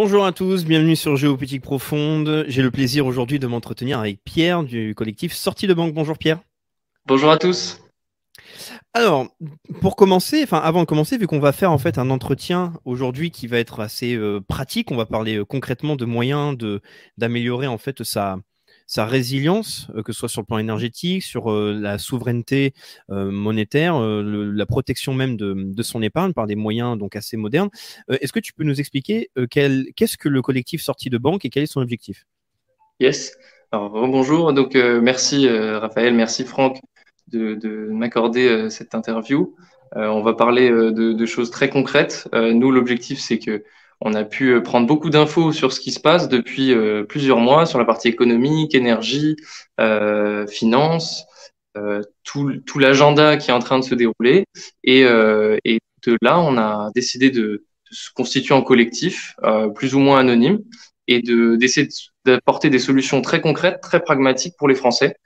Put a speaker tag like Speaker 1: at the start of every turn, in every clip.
Speaker 1: Bonjour à tous, bienvenue sur Géopolitique Profonde. J'ai le plaisir aujourd'hui de m'entretenir avec Pierre du collectif Sortie de Banque. Bonjour Pierre.
Speaker 2: Bonjour à tous.
Speaker 1: Alors, pour commencer, enfin avant de commencer, vu qu'on va faire en fait un entretien aujourd'hui qui va être assez euh, pratique, on va parler euh, concrètement de moyens de d'améliorer en fait sa sa résilience, euh, que ce soit sur le plan énergétique, sur euh, la souveraineté euh, monétaire, la protection même de, son épargne par des moyens donc assez modernes. Est-ce que tu peux nous expliquer qu'est-ce que le collectif sorti de banque et quel est son objectif?
Speaker 2: Yes. Alors bonjour. Donc merci Raphaël, merci Franck de, m'accorder cette interview. on va parler de, de, choses très concrètes. nous, l'objectif, c'est que on a pu euh, prendre beaucoup d'infos sur ce qui se passe depuis euh, plusieurs mois sur la partie économique, énergie, euh, finance, euh, tout, tout l'agenda qui est en train de se dérouler. Et, et, de là, on a décidé de, de se constituer en collectif, plus ou moins anonyme, et de d'essayer d'apporter des solutions très concrètes, très pragmatiques pour les Français.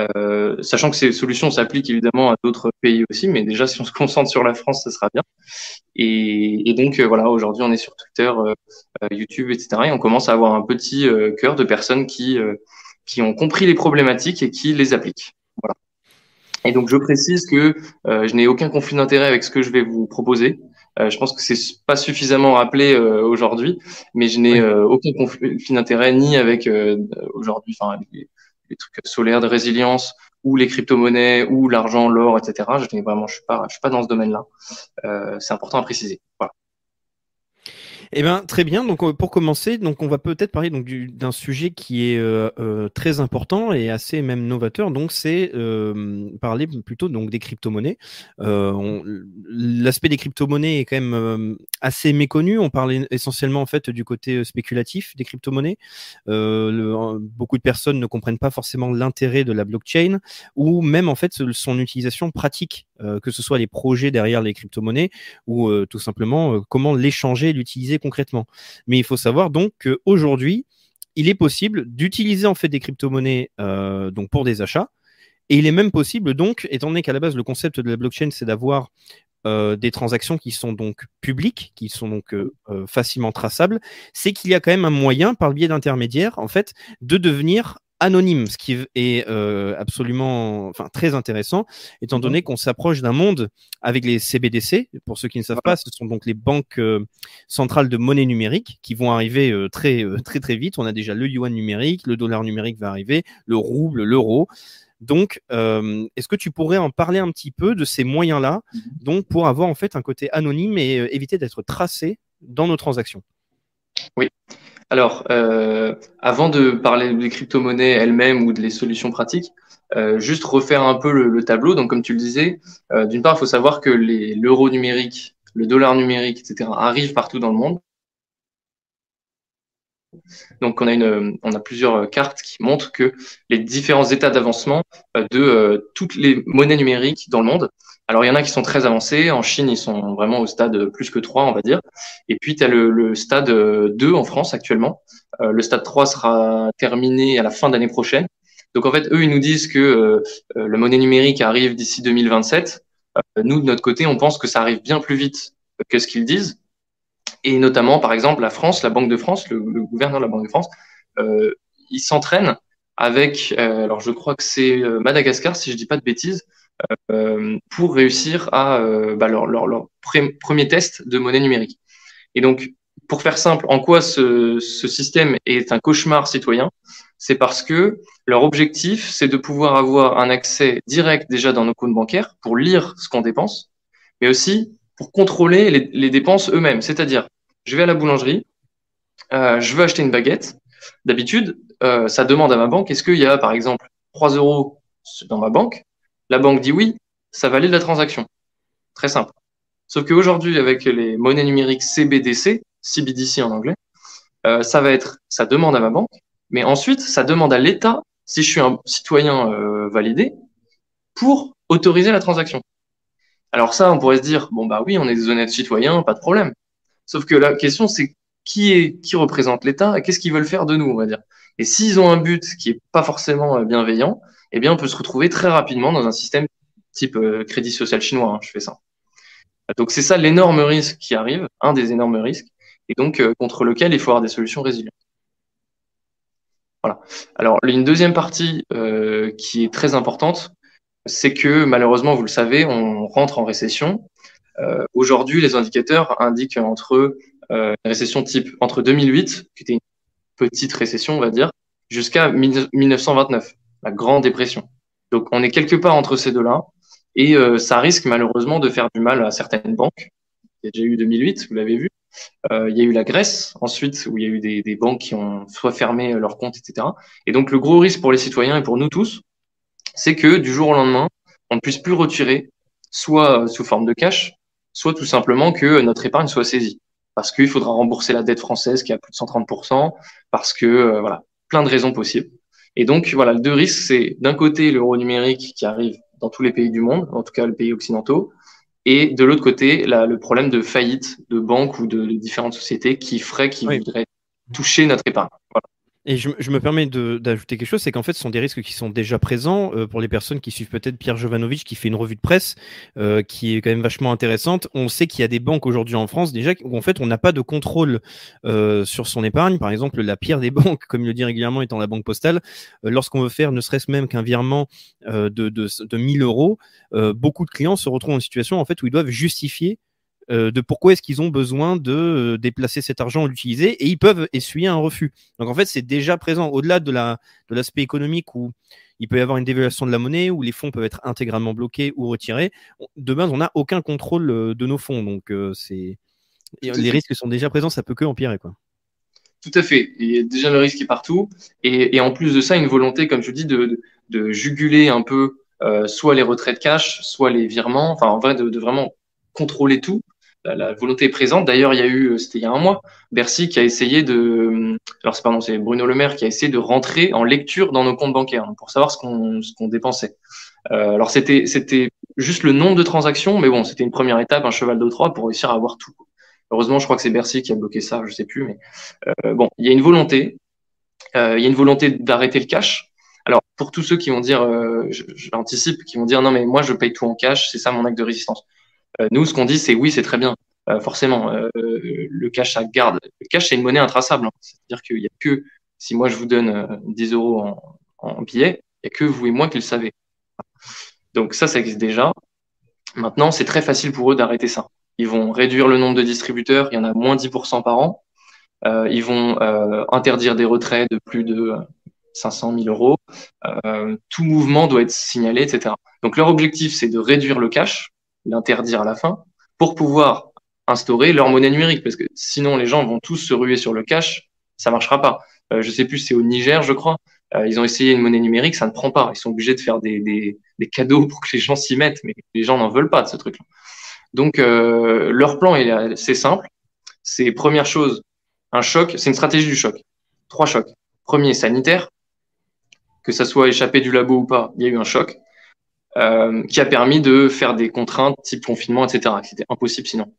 Speaker 2: Euh, sachant que ces solutions s'appliquent évidemment à d'autres pays aussi, mais déjà si on se concentre sur la France, ce sera bien. Et, et donc euh, voilà, aujourd'hui on est sur Twitter, euh, YouTube, etc. Et on commence à avoir un petit cœur de personnes qui qui ont compris les problématiques et qui les appliquent. Voilà. Et donc je précise que je n'ai aucun conflit d'intérêt avec ce que je vais vous proposer. je pense que c'est pas suffisamment rappelé aujourd'hui, mais je n'ai aucun conflit d'intérêt ni avec aujourd'hui, enfin avec les, trucs solaires de résilience ou les crypto-monnaies ou l'argent, l'or, etc. Je vraiment, je suis pas, je suis pas dans ce domaine-là. Euh, c'est important à préciser. Voilà.
Speaker 1: Eh bien, très bien. Donc, euh, pour commencer, donc on va peut-être parler donc d'un sujet qui est euh, euh, très important et assez même novateur. Donc, c'est parler plutôt donc des crypto-monnaies. L'aspect des crypto-monnaies est quand même assez méconnu. On parle essentiellement en fait du côté spéculatif des crypto-monnaies. beaucoup de personnes ne comprennent pas forcément l'intérêt de la blockchain ou même en fait son utilisation pratique, que ce soit les projets derrière les crypto-monnaies ou tout simplement comment l'échanger, l'utiliser concrètement. Mais il faut savoir donc qu'aujourd'hui, il est possible d'utiliser en fait des crypto-monnaies euh, pour des achats. Et il est même possible donc, étant donné qu'à la base le concept de la blockchain c'est d'avoir euh, des transactions qui sont donc publiques, qui sont donc euh, facilement traçables, c'est qu'il y a quand même un moyen par le biais d'intermédiaires en fait de devenir anonyme, ce qui est euh, absolument, enfin très intéressant, étant donné qu'on s'approche d'un monde avec les CBDC. Pour ceux qui ne savent pas, ce sont donc les banques euh, centrales de monnaie numérique qui vont arriver euh, très très très vite. On a déjà le yuan numérique, le dollar numérique va arriver, le rouble, l'euro. Donc, est-ce que tu pourrais en parler un petit peu de ces moyens-là, mhm. donc pour avoir en fait un côté anonyme et éviter d'être tracé dans nos transactions?
Speaker 2: Oui. Alors, euh, avant de parler des crypto-monnaies elles-mêmes ou des solutions pratiques, euh, juste refaire un peu le, tableau. Donc, comme tu le disais, euh, d'une part, il faut savoir que l'euro numérique, le dollar numérique, etc., arrivent partout dans le monde. Donc, on a, une, on a plusieurs cartes qui montrent que les différents états d'avancement de toutes les monnaies numériques dans le monde. Alors, il y en a qui sont très avancés. En Chine, ils sont vraiment au stade plus que 3, on va dire. Et puis, tu as le, le, stade 2 en France actuellement. Euh, le stade 3 sera terminé à la fin d'année prochaine. Donc, en fait, eux, ils nous disent que euh, euh la monnaie numérique arrive d'ici 2027. Euh, nous, de notre côté, on pense que ça arrive bien plus vite que ce qu'ils disent. Et notamment, par exemple, la France, la Banque de France, le, le gouverneur de la Banque de France, euh, il s'entraîne avec, alors je crois que c'est Madagascar, si je dis pas de bêtises, euh, pour réussir à euh, bah, leur, premier test de monnaie numérique. Et donc, pour faire simple, en quoi ce, système est un cauchemar citoyen? C'est parce que leur objectif, c'est de pouvoir avoir un accès direct déjà dans nos comptes bancaires pour lire ce qu'on dépense, mais aussi pour contrôler les, dépenses eux-mêmes. C'est-à-dire, je vais à la boulangerie, euh, je veux acheter une baguette. D'habitude, euh, ça demande à ma banque, est-ce qu'il y a, par exemple, 3 euros dans ma banque? La banque dit oui, ça valide la transaction. Très simple. Sauf qu'aujourd'hui, avec les monnaies numériques CBDC, CBDC en anglais, euh, ça va être, ça demande à ma banque, mais ensuite, ça demande à l'État, si je suis un citoyen euh, validé, pour autoriser la transaction. Alors ça, on pourrait se dire, bon bah oui, on est des honnêtes citoyens, pas de problème. Sauf que la question, c'est qui est, qui représente l'État et qu'est-ce qu'ils veulent faire de nous, on va dire. Et s'ils ont un but qui est pas forcément euh, bienveillant, eh bien, on peut se retrouver très rapidement dans un système type euh, crédit social chinois. Hein, je fais ça. Donc, c'est ça l'énorme risque qui arrive, un des énormes risques. et donc contre lequel il faut avoir des solutions résilientes. Voilà. Alors, une deuxième partie qui est très importante, c'est que malheureusement, vous le savez, on rentre en récession. Euh, Aujourd'hui, les indicateurs indiquent entre euh, une récession type entre 2008, qui était une petite récession, on va dire, jusqu'à 1929, la Grande Dépression. Donc, on est quelque part entre ces deux-là, et euh, ça risque malheureusement de faire du mal à certaines banques. Il y a déjà eu 2008, vous l'avez vu. Euh, il y a eu la Grèce, ensuite, où il y a eu des, des banques qui ont soit fermé leurs comptes, etc. Et donc, le gros risque pour les citoyens et pour nous tous, c'est que du jour au lendemain, on ne puisse plus retirer, soit sous forme de cash, soit tout simplement que notre épargne soit saisie. Parce qu'il faudra rembourser la dette française qui a plus de 130%, parce que, euh, voilà, plein de raisons possibles. Et donc, voilà, le deux risques, c'est d'un côté l'euro numérique qui arrive dans tous les pays du monde, en tout cas les pays occidentaux, et de l'autre côté, le problème de faillite de banques ou de, différentes sociétés qui feraient, qui voudraient toucher notre épargne.
Speaker 1: Et je, me permets d'ajouter quelque chose, c'est qu'en fait, ce sont des risques qui sont déjà présents euh, pour les personnes qui suivent peut-être Pierre Jovanovic, qui fait une revue de presse euh, qui est quand même vachement intéressante. On sait qu'il y a des banques aujourd'hui en France déjà où en fait on n'a pas de contrôle euh, sur son épargne. Par exemple, la pire des banques, comme il le dit régulièrement, étant la banque postale. Lorsqu'on veut faire ne serait-ce même qu'un virement de, de, de 1000 euros, beaucoup de clients se retrouvent en situation en fait où ils doivent justifier euh, de pourquoi est-ce qu'ils ont besoin de euh, déplacer cet argent l'utiliser et ils peuvent essuyer un refus. Donc en fait, c'est déjà présent au-delà de la de l'aspect économique où il peut y avoir une dévaluation de la monnaie, où les fonds peuvent être intégralement bloqués ou retirés. De base, on n'a aucun contrôle euh, de nos fonds, donc c'est les risques sont déjà présents, ça peut que empirer quoi.
Speaker 2: Tout à fait. Il y a déjà le risque qui est partout et, et en plus de ça, une volonté, comme je dis, de, de, juguler un peu soit les retraits de cash, soit les virements, enfin en vrai de, de vraiment contrôler tout la, volonté est présente. D'ailleurs, il y a eu, euh, c'était il y a un mois, Bercy qui a essayé de, euh, alors c'est pardon, c'est Bruno Le Maire qui a essayé de rentrer en lecture dans nos comptes bancaires pour savoir ce qu'on ce qu'on dépensait. Euh, alors c'était c'était juste le nombre de transactions, mais bon, c'était une première étape, un cheval de Troie pour réussir à avoir tout. Heureusement, je crois que c'est Bercy qui a bloqué ça, je sais plus, mais euh, bon, il y a une volonté, euh, il y a une volonté d'arrêter le cash. Alors pour tous ceux qui vont dire, j'anticipe, qui vont dire non mais moi je paye tout en cash, c'est ça mon acte de résistance. Euh, nous, ce qu'on dit, c'est oui, c'est très bien. Euh, forcément, euh, le cash, ça garde. Le cash, c'est une monnaie intraçable. Hein. C'est-à-dire qu'il n'y a que, si moi je vous donne 10 euros en, en billets, il n'y a que vous et moi qui le savez. Donc ça, ça existe déjà. Maintenant, c'est très facile pour eux d'arrêter ça. Ils vont réduire le nombre de distributeurs, il y en a moins 10% par an. Euh, ils vont euh, interdire des retraits de plus de 500 000 euros. Euh, tout mouvement doit être signalé, etc. Donc leur objectif, c'est de réduire le cash l'interdire à la fin, pour pouvoir instaurer leur monnaie numérique, parce que sinon les gens vont tous se ruer sur le cash, ça marchera pas. Euh, je sais plus, c'est au Niger, je crois. Euh, ils ont essayé une monnaie numérique, ça ne prend pas. Ils sont obligés de faire des, des, des cadeaux pour que les gens s'y mettent, mais les gens n'en veulent pas de ce truc-là. Donc euh, leur plan est c'est simple. C'est première chose, un choc. C'est une stratégie du choc. Trois chocs. Premier, sanitaire. Que ça soit échappé du labo ou pas, il y a eu un choc. Euh, qui a permis de faire des contraintes type confinement, etc. C'était impossible sinon.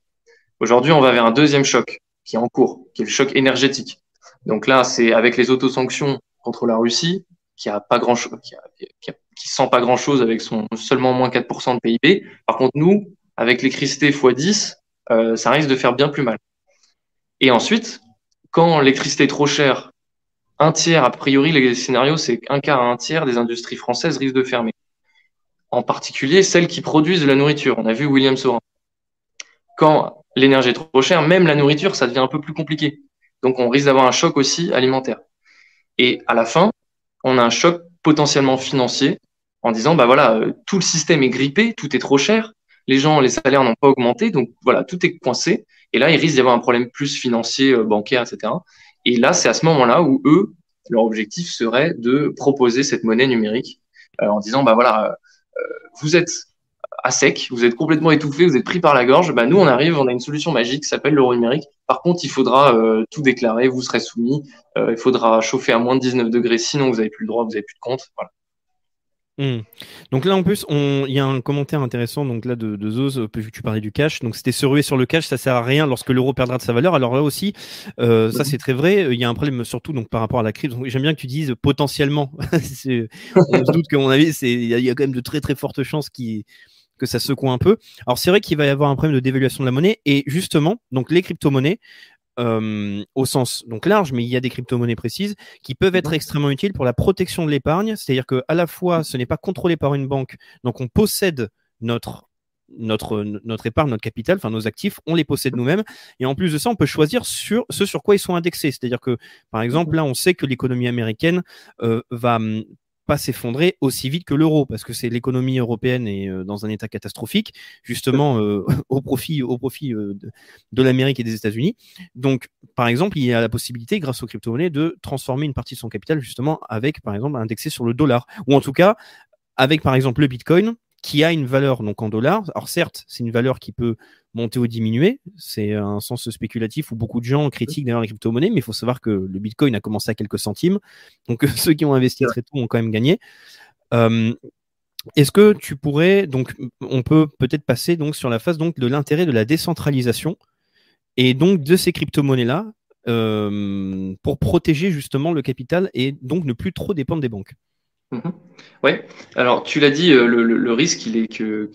Speaker 2: Aujourd'hui, on va vers un deuxième choc qui est en cours, qui est le choc énergétique. Donc là, c'est avec les autosanctions contre la Russie, qui a pas grand chose, qui, qui, sent pas grand chose avec son seulement moins 4% de PIB. Par contre, nous, avec l'électricité x 10, euh, ça risque de faire bien plus mal. Et ensuite, quand l'électricité est trop chère, un tiers, a priori, les scénarios, c'est un quart à un tiers des industries françaises risquent de fermer en particulier celles qui produisent de la nourriture. On a vu William Sorin. Quand l'énergie est trop chère, même la nourriture, ça devient un peu plus compliqué. Donc on risque d'avoir un choc aussi alimentaire. Et à la fin, on a un choc potentiellement financier en disant, bah voilà, euh, tout le système est grippé, tout est trop cher, les gens, les salaires n'ont pas augmenté, donc voilà, tout est coincé. Et là, il risque d'y avoir un problème plus financier, euh, bancaire, etc. Et là, c'est à ce moment-là où eux, leur objectif serait de proposer cette monnaie numérique euh, en disant, bah voilà, vous êtes à sec, vous êtes complètement étouffé, vous êtes pris par la gorge, bah nous on arrive, on a une solution magique qui s'appelle l'euro numérique. Par contre, il faudra euh, tout déclarer, vous serez soumis, euh, il faudra chauffer à moins de 19 degrés, sinon vous n'avez plus le droit, vous n'avez plus de compte.
Speaker 1: Hmm. Donc là en plus, il y a un commentaire intéressant donc là de, de que tu parlais du cash. Donc c'était se ruer sur le cash, ça sert à rien lorsque l'euro perdra de sa valeur. Alors là aussi, euh, ça c'est très vrai. Il y a un problème surtout donc par rapport à la crise. J'aime bien que tu dises potentiellement. on se doute qu'à mon avis, il y, a quand même de très très fortes chances que ça secoue un peu. Alors c'est vrai qu'il va y avoir un problème de dévaluation de la monnaie et justement donc les crypto-monnaies au sens donc large, mais il y a des crypto-monnaies précises qui peuvent être extrêmement utiles pour la protection de l'épargne. C'est-à-dire que à la fois, ce n'est pas contrôlé par une banque, donc on possède notre notre, notre épargne, notre capital, enfin nos actifs, on les possède nous-mêmes. Et en plus de ça, on peut choisir sur ce sur quoi ils sont indexés. C'est-à-dire que, par exemple, là, on sait que l'économie américaine euh, va pas s'effondrer aussi vite que l'euro parce que c'est l'économie européenne est euh, dans un état catastrophique justement euh, au profit au profit de, de l'Amérique et des États-Unis. Donc par exemple, il y a la possibilité grâce aux crypto-monnaies de transformer une partie de son capital justement avec par exemple indexé sur le dollar ou en tout cas avec par exemple le Bitcoin qui a une valeur donc en dollars. Alors certes, c'est une valeur qui peut monter ou diminuer. C'est un sens spéculatif où beaucoup de gens critiquent d'ailleurs les crypto-monnaies, mais il faut savoir que le Bitcoin a commencé à quelques centimes. Donc ceux qui ont investi très tôt ont quand même gagné. Euh, est-ce que tu pourrais donc on peut peut-être passer donc sur la phase donc de l'intérêt de la décentralisation et donc de ces crypto-monnaies là euh, pour protéger justement le capital et donc ne plus trop dépendre des banques?
Speaker 2: Mhm. Alors tu l'as dit, euh, le, risque, il est que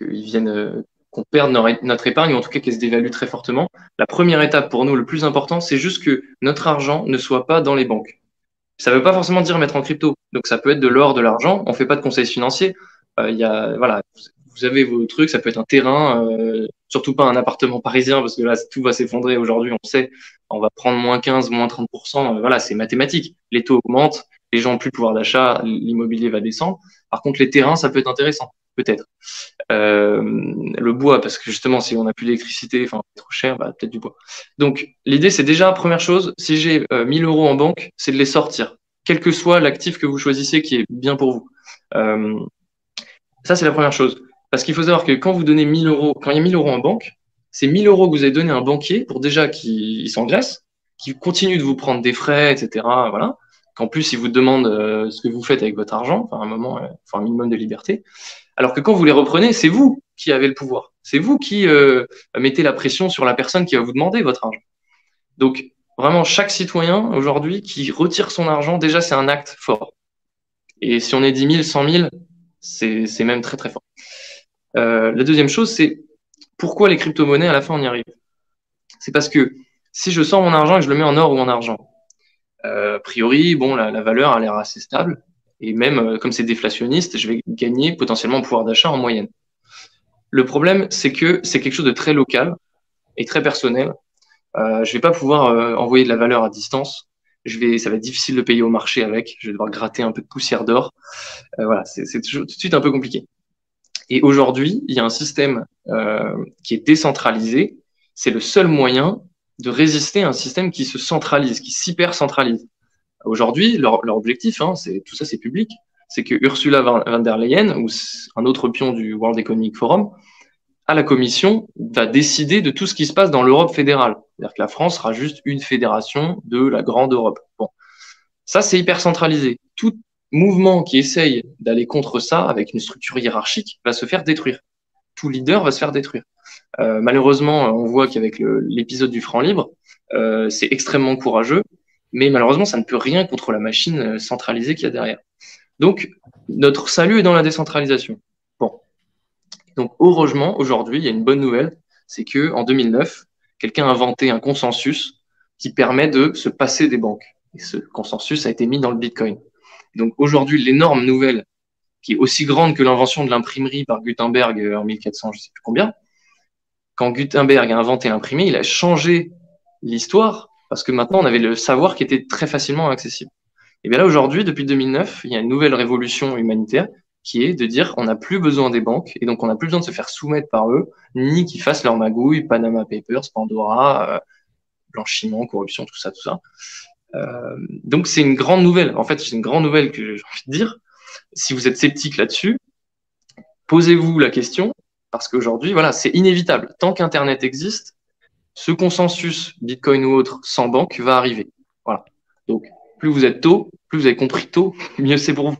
Speaker 2: viennent, euh, qu'on perde notre épargne, ou en tout cas qu'elle se dévalue très fortement. La première étape pour nous, le plus important, c'est juste que notre argent ne soit pas dans les banques. Ça ne veut pas forcément dire mettre en crypto. Donc ça peut être de l'or, de l'argent. On ne fait pas de conseils financiers. Euh, y voilà, vous avez vos trucs, ça peut être un terrain, surtout pas un appartement parisien, parce que là, tout va s'effondrer aujourd'hui, on sait, on va prendre moins 15, moins 30%, voilà, c'est mathématique. Les taux augmentent, les gens ont plus de pouvoir d'achat, l'immobilier va descendre. Par contre, les terrains, ça peut être intéressant, peut-être. Euh, le bois, parce que justement, si on n'a plus d'électricité, enfin, trop cher, bah, peut-être du bois. Donc, l'idée, c'est déjà, première chose, si j'ai euh, 1000 euros en banque, c'est de les sortir, quel que soit l'actif que vous choisissez qui est bien pour vous. Euh, ça, c'est la première chose. Parce qu'il faut savoir que quand vous donnez 1000 euros, quand il y a 1000 euros en banque, c'est 1000 euros que vous avez donné à un banquier pour déjà qu'il s'engraisse, qu'il continue de vous prendre des frais, etc. Voilà qu'en plus, ils vous demandent euh, ce que vous faites avec votre argent, enfin, un moment, euh, un minimum de liberté. Alors que quand vous les reprenez, c'est vous qui avez le pouvoir. C'est vous qui euh, mettez la pression sur la personne qui va vous demander votre argent. Donc, vraiment, chaque citoyen aujourd'hui qui retire son argent, déjà, c'est un acte fort. Et si on est 10 000, 100 000, c'est même très, très fort. Euh, la deuxième chose, c'est pourquoi les crypto-monnaies, à la fin, on y arrive? C'est parce que si je sors mon argent et je le mets en or ou en argent, a priori, bon, la, valeur a l'air assez stable. Et même euh, comme c'est déflationniste, je vais gagner potentiellement en pouvoir d'achat en moyenne. Le problème, c'est que c'est quelque chose de très local et très personnel. Euh, je vais pas pouvoir euh, envoyer de la valeur à distance. Ça va être difficile de payer au marché avec. Je vais devoir gratter un peu de poussière d'or. Euh, voilà, c'est tout de suite un peu compliqué. Et aujourd'hui, il y a un système qui est décentralisé. C'est le seul moyen de résister à un système qui se centralise, qui s'hyper centralise. Aujourd'hui, leur, objectif, hein, c'est tout ça, c'est public, c'est que Ursula von der Leyen ou un autre pion du World Economic Forum à la Commission va décider de tout ce qui se passe dans l'Europe fédérale. C'est-à-dire que la France sera juste une fédération de la grande Europe. Bon, ça c'est hyper centralisé. Tout mouvement qui essaye d'aller contre ça avec une structure hiérarchique va se faire détruire. Tout leader va se faire détruire. Euh, malheureusement, on voit qu'avec l'épisode du franc libre, euh, c'est extrêmement courageux, mais malheureusement, ça ne peut rien contre la machine euh, centralisée qu'il y a derrière. Donc, notre salut est dans la décentralisation. Bon. Donc, heureusement, aujourd'hui, il y a une bonne nouvelle, c'est que en 2009, quelqu'un a inventé un consensus qui permet de se passer des banques. Et ce consensus a été mis dans le Bitcoin. Donc, aujourd'hui, l'énorme nouvelle, qui est aussi grande que l'invention de l'imprimerie par Gutenberg en 1400, je sais plus combien, quand Gutenberg a inventé l'imprimé, il a changé l'histoire parce que maintenant on avait le savoir qui était très facilement accessible. Et bien là aujourd'hui, depuis 2009, il y a une nouvelle révolution humanitaire qui est de dire on n'a plus besoin des banques et donc on n'a plus besoin de se faire soumettre par eux, ni qu'ils fassent leur magouille, Panama Papers, Pandora, euh, blanchiment, corruption, tout ça, tout ça. Euh, donc c'est une grande nouvelle. En fait, c'est une grande nouvelle que j'ai envie de dire. Si vous êtes sceptique là-dessus, posez-vous la question parce qu'aujourd'hui, voilà, c'est inévitable. Tant qu'Internet existe, ce consensus, Bitcoin ou autre, sans banque, va arriver. Voilà. Donc, plus vous êtes tôt, plus vous avez compris tôt, mieux c'est pour vous.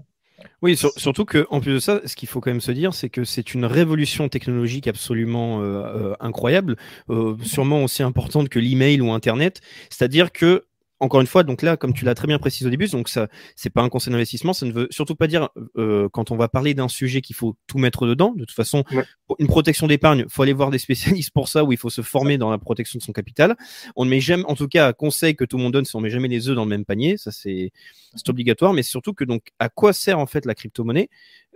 Speaker 1: Oui, surtout que en plus de ça, ce qu'il faut quand même se dire, c'est que c'est une révolution technologique absolument euh, euh, incroyable, euh, sûrement aussi importante que l'email ou Internet. C'est-à-dire que encore une fois, donc là, comme tu l'as très bien précisé au début, donc ça, c'est pas un conseil d'investissement. Ça ne veut surtout pas dire euh, quand on va parler d'un sujet qu'il faut tout mettre dedans. De toute façon, une protection d'épargne, faut aller voir des spécialistes pour ça, ou il faut se former dans la protection de son capital. On ne met jamais, en tout cas, conseil que tout le monde donne, c'est on met jamais les œufs dans le même panier. Ça, c'est obligatoire. Mais surtout que donc, à quoi sert en fait la crypto-monnaie?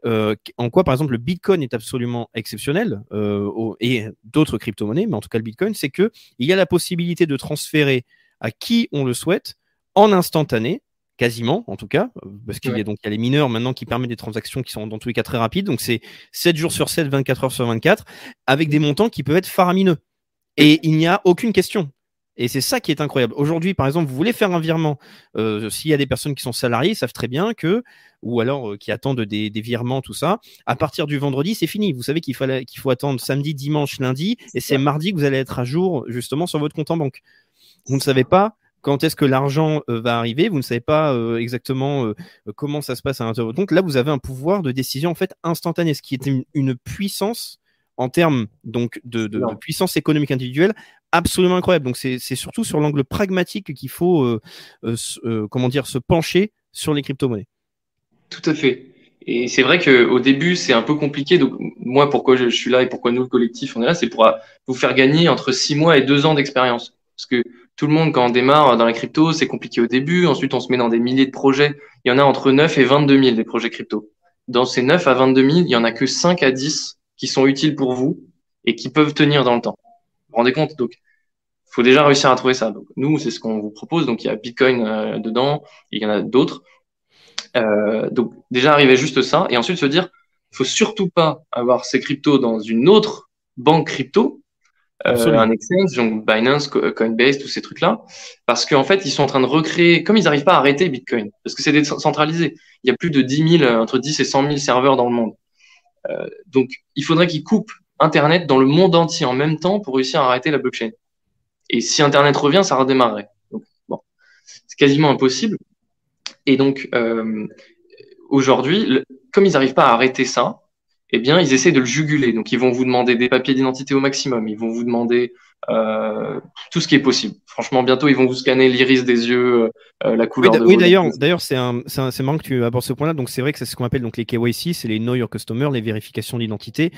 Speaker 1: Euh, en quoi, par exemple, le Bitcoin est absolument exceptionnel euh, et d'autres crypto-monnaies, mais en tout cas le Bitcoin, c'est que il y a la possibilité de transférer à qui on le souhaite en instantané, quasiment en tout cas, parce qu'il y a donc il y a les mineurs maintenant qui permettent des transactions qui sont dans tous les cas très rapides, donc c'est 7 jours sur 7, 24 heures sur 24, avec des montants qui peuvent être faramineux. Et il n'y a aucune question. Et c'est ça qui est incroyable. Aujourd'hui, par exemple, vous voulez faire un virement. Euh, s'il y a des personnes qui sont salariées, ils savent très bien que, ou alors euh, qui attendent des, virements, tout ça. À partir du vendredi, c'est fini. Vous savez qu'il qu'il faut attendre samedi, dimanche, lundi, et c'est mardi que vous allez être à jour justement sur votre compte en banque. Vous ne savez pas quand est-ce que l'argent euh, va arriver, vous ne savez pas exactement comment ça se passe à l'intérieur compte. Là, vous avez un pouvoir de décision en fait instantané, ce qui est une puissance en termes donc de, puissance économique individuelle absolument incroyable. Donc c'est surtout sur l'angle pragmatique qu'il faut euh, euh, euh, comment dire se pencher sur les crypto-monnaies.
Speaker 2: Tout à fait. Et c'est vrai qu'au début, c'est un peu compliqué. Donc, moi, pourquoi je, suis là et pourquoi nous, le collectif, on est là, c'est pour vous faire gagner entre six mois et deux ans d'expérience. Parce que tout le monde, quand on démarre dans la crypto, c'est compliqué au début. Ensuite, on se met dans des milliers de projets. Il y en a entre 9 et 22 000 des projets crypto. Dans ces 9 à 22 000, il y en a que 5 à 10 qui sont utiles pour vous et qui peuvent tenir dans le temps. Vous vous rendez compte? Donc, faut déjà réussir à trouver ça. Donc, nous, c'est ce qu'on vous propose. Donc, il y a Bitcoin euh, dedans, il y en a d'autres. Euh, donc, déjà arriver juste ça, et ensuite se dire, faut surtout pas avoir ces cryptos dans une autre banque crypto, euh, un exchange, donc Binance, Coinbase, tous ces trucs-là, parce qu'en fait, ils sont en train de recréer, comme ils n'arrivent pas à arrêter Bitcoin, parce que c'est décentralisé. Il y a plus de 10 000, entre 10 et 100 000 serveurs dans le monde. Euh, donc, il faudrait qu'ils coupent Internet dans le monde entier en même temps pour réussir à arrêter la blockchain. Et si Internet revient, ça redémarrerait. Donc, bon, c'est quasiment impossible. Et donc, euh, aujourd'hui, comme ils n'arrivent pas à arrêter ça, eh bien, ils essaient de le juguler. Donc, ils vont vous demander des papiers d'identité au maximum. Ils vont vous demander euh, tout ce qui est possible. Franchement, bientôt, ils vont vous scanner l'iris des yeux, euh, la couleur.
Speaker 1: Oui, oui d'ailleurs, d'ailleurs, c'est c'est marrant que tu abordes ce point-là. Donc, c'est vrai que c'est ce qu'on appelle donc les KYC, c'est les Know Your Customer, les vérifications d'identité.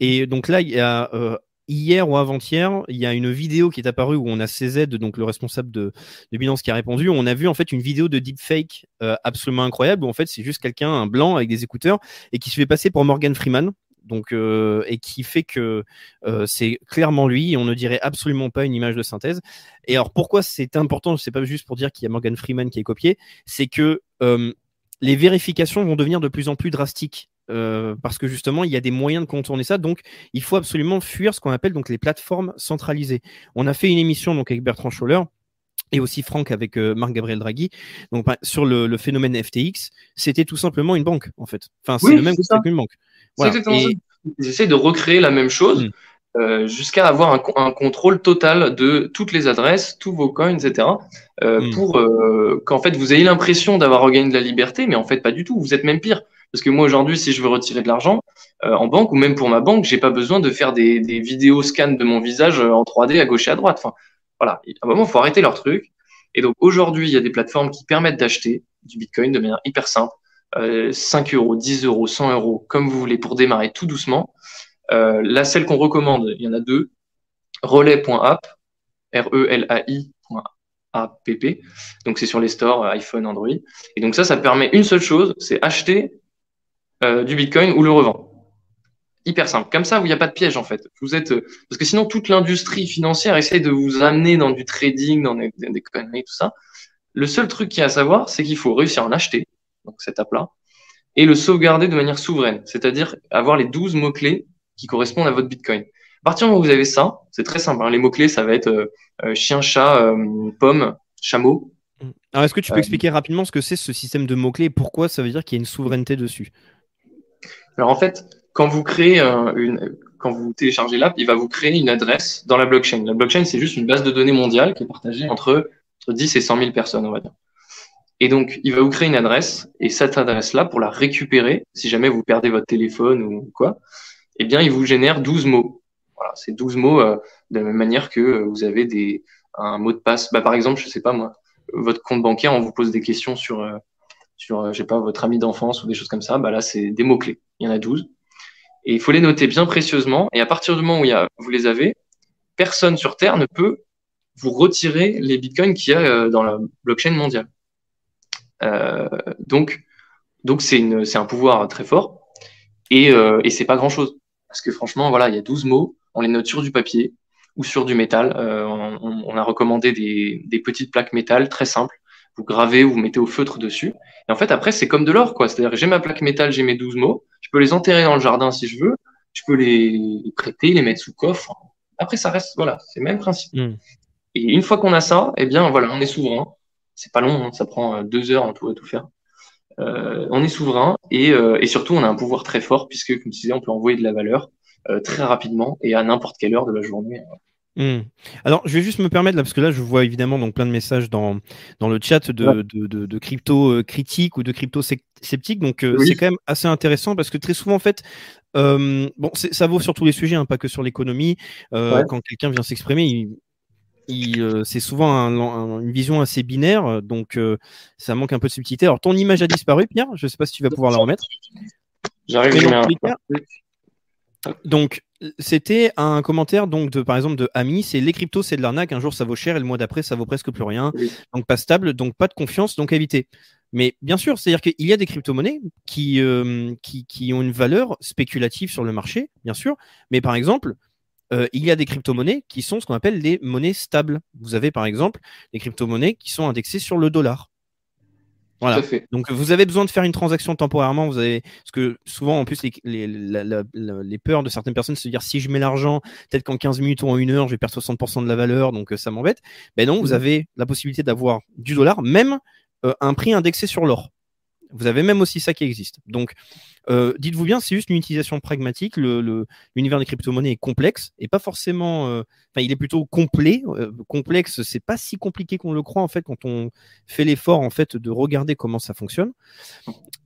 Speaker 1: Et donc là, il y a euh, hier ou avant-hier, il y a une vidéo qui est apparue où on a CZ, donc le responsable de, de Binance, qui a répondu. On a vu en fait une vidéo de deepfake euh, absolument incroyable où en fait c'est juste quelqu'un, un blanc avec des écouteurs et qui se fait passer pour Morgan Freeman. Donc, euh, et qui fait que euh, c'est clairement lui, on ne dirait absolument pas une image de synthèse. Et alors pourquoi c'est important, c'est pas juste pour dire qu'il y a Morgan Freeman qui est copié, c'est que les vérifications vont devenir de plus en plus drastiques euh, parce que justement, il y a des moyens de contourner ça. Donc, il faut absolument fuir ce qu'on appelle donc les plateformes centralisées. On a fait une émission donc avec Bertrand Scholler et aussi Franck avec euh, Marc-Gabriel Draghi. Donc, sur le, phénomène FTX, c'était tout simplement une banque, en fait. Enfin, c'est le même qu'une banque.
Speaker 2: Voilà. Ils essaient de recréer la même chose. Hmm. Euh, jusqu'à avoir un, un, contrôle total de toutes les adresses, tous vos coins, etc. Euh, hmm. Pour qu'en fait vous ayez l'impression d'avoir regagné de la liberté, mais en fait pas du tout. Vous êtes même pire. Parce que moi aujourd'hui, si je veux retirer de l'argent euh, en banque ou même pour ma banque, j'ai pas besoin de faire des, des vidéos scans de mon visage euh, en 3D à gauche et à droite. Enfin, voilà. À un moment, faut arrêter leur truc. Et donc aujourd'hui, il y a des plateformes qui permettent d'acheter du Bitcoin de manière hyper simple. Euh, 5 euros, 10 euros, 100 euros, comme vous voulez, pour démarrer tout doucement. Euh, là, celle qu'on recommande, il y en a deux. Relais.app, R-E-L-A-I app. Donc c'est sur les stores iPhone, Android. Et donc ça, ça permet une seule chose, c'est acheter euh, du Bitcoin ou le revend. Hyper simple. Comme ça, il n'y a pas de piège en fait. Vous êtes euh, parce que sinon toute l'industrie financière essaie de vous amener dans du trading, dans des, des conneries, tout ça. Le seul truc qu'il y a à savoir, c'est qu'il faut réussir à en acheter, donc cette app-là, et le sauvegarder de manière souveraine, c'est-à-dire avoir les 12 mots-clés qui correspondent à votre Bitcoin. À partir du moment où vous avez ça, c'est très simple. Hein. Les mots-clés, ça va être euh, chien, chat, pomme, chameau.
Speaker 1: Alors, est-ce que tu peux expliquer rapidement ce que c'est ce système de mots-clés et pourquoi ça veut dire qu'il y a une souveraineté dessus?
Speaker 2: Alors en fait, quand vous créez une, quand vous téléchargez l'app, il va vous créer une adresse dans la blockchain. La blockchain, c'est juste une base de données mondiale qui est partagée entre, entre 10 et 100 000 personnes, on va dire. Et donc, il va vous créer une adresse, et cette adresse-là, pour la récupérer, si jamais vous perdez votre téléphone ou quoi, eh bien, il vous génère 12 mots. Voilà, c'est 12 mots euh, de la même manière que vous avez des, un mot de passe. Bah, par exemple, je sais pas moi, votre compte bancaire, on vous pose des questions sur, sur je sais pas, votre ami d'enfance ou des choses comme ça. Bah là, c'est des mots-clés. Il y en a 12. Et il faut les noter bien précieusement. Et à partir du moment où il y a, vous les avez, personne sur Terre ne peut vous retirer les bitcoins qu'il y a dans la blockchain mondiale. Euh, donc, donc c'est un pouvoir très fort et, euh, et c'est pas grand chose parce que franchement, voilà, il y a 12 mots, on les note sur du papier ou sur du métal. Euh, on, on, a recommandé des, des, petites plaques métal très simples. Vous gravez ou vous mettez au feutre dessus. Et en fait, après, c'est comme de l'or, quoi. C'est-à-dire, j'ai ma plaque métal, j'ai mes 12 mots. Je peux les enterrer dans le jardin si je veux. Je peux les prêter, les mettre sous coffre. Après, ça reste, voilà, c'est le même principe. Hmm. Et une fois qu'on a ça, eh bien, voilà, on est souverain c'est pas long, hein, ça prend euh, deux heures en tout à tout faire. Euh, on est souverain et, euh, et, surtout on a un pouvoir très fort puisque, comme tu disais, on peut envoyer de la valeur très rapidement et à n'importe quelle heure de la journée.
Speaker 1: Hmm. Alors, je vais juste me permettre là, parce que là, je vois évidemment donc plein de messages dans, dans le chat de, de, de, crypto critiques ou de crypto sceptiques. Donc, c'est quand même assez intéressant parce que très souvent, en fait, bon, ça vaut sur tous les sujets, hein, pas que sur l'économie. Quand quelqu'un vient s'exprimer, il, euh, c'est souvent une vision assez binaire, euh, donc euh, ça manque un peu de subtilité. Alors, ton image a disparu, Pierre? Je ne sais pas si tu vas pouvoir la remettre.
Speaker 2: J'arrive.
Speaker 1: Donc, c'était un commentaire donc de par exemple de Ami, c'est les cryptos c'est de l'arnaque, un jour ça vaut cher et le mois d'après ça vaut presque plus rien. Donc pas stable, donc pas de confiance, donc éviter. Mais bien sûr, c'est-à-dire qu'il y a des crypto-monnaies qui, qui, qui, ont une valeur spéculative sur le marché, bien sûr. Mais par exemple, euh, il y a des crypto-monnaies qui sont ce qu'on appelle des monnaies stables. Vous avez par exemple des crypto-monnaies qui sont indexées sur le dollar. Voilà. Donc vous avez besoin de faire une transaction temporairement. Vous avez parce que souvent en plus les, les, peurs de certaines personnes se dire si je mets l'argent peut-être qu'en 15 minutes ou en une heure je vais perdre 60% de la valeur donc euh, ça m'embête. Ben non, vous mmh. avez la possibilité d'avoir du dollar, même euh, un prix indexé sur l'or. Vous avez même aussi ça qui existe. Donc, euh, dites-vous bien, c'est juste une utilisation pragmatique. L'univers des crypto-monnaies est complexe et pas forcément. Euh, enfin, il est plutôt complet. Euh, complexe, c'est pas si compliqué qu'on le croit en fait quand on fait l'effort en fait de regarder comment ça fonctionne.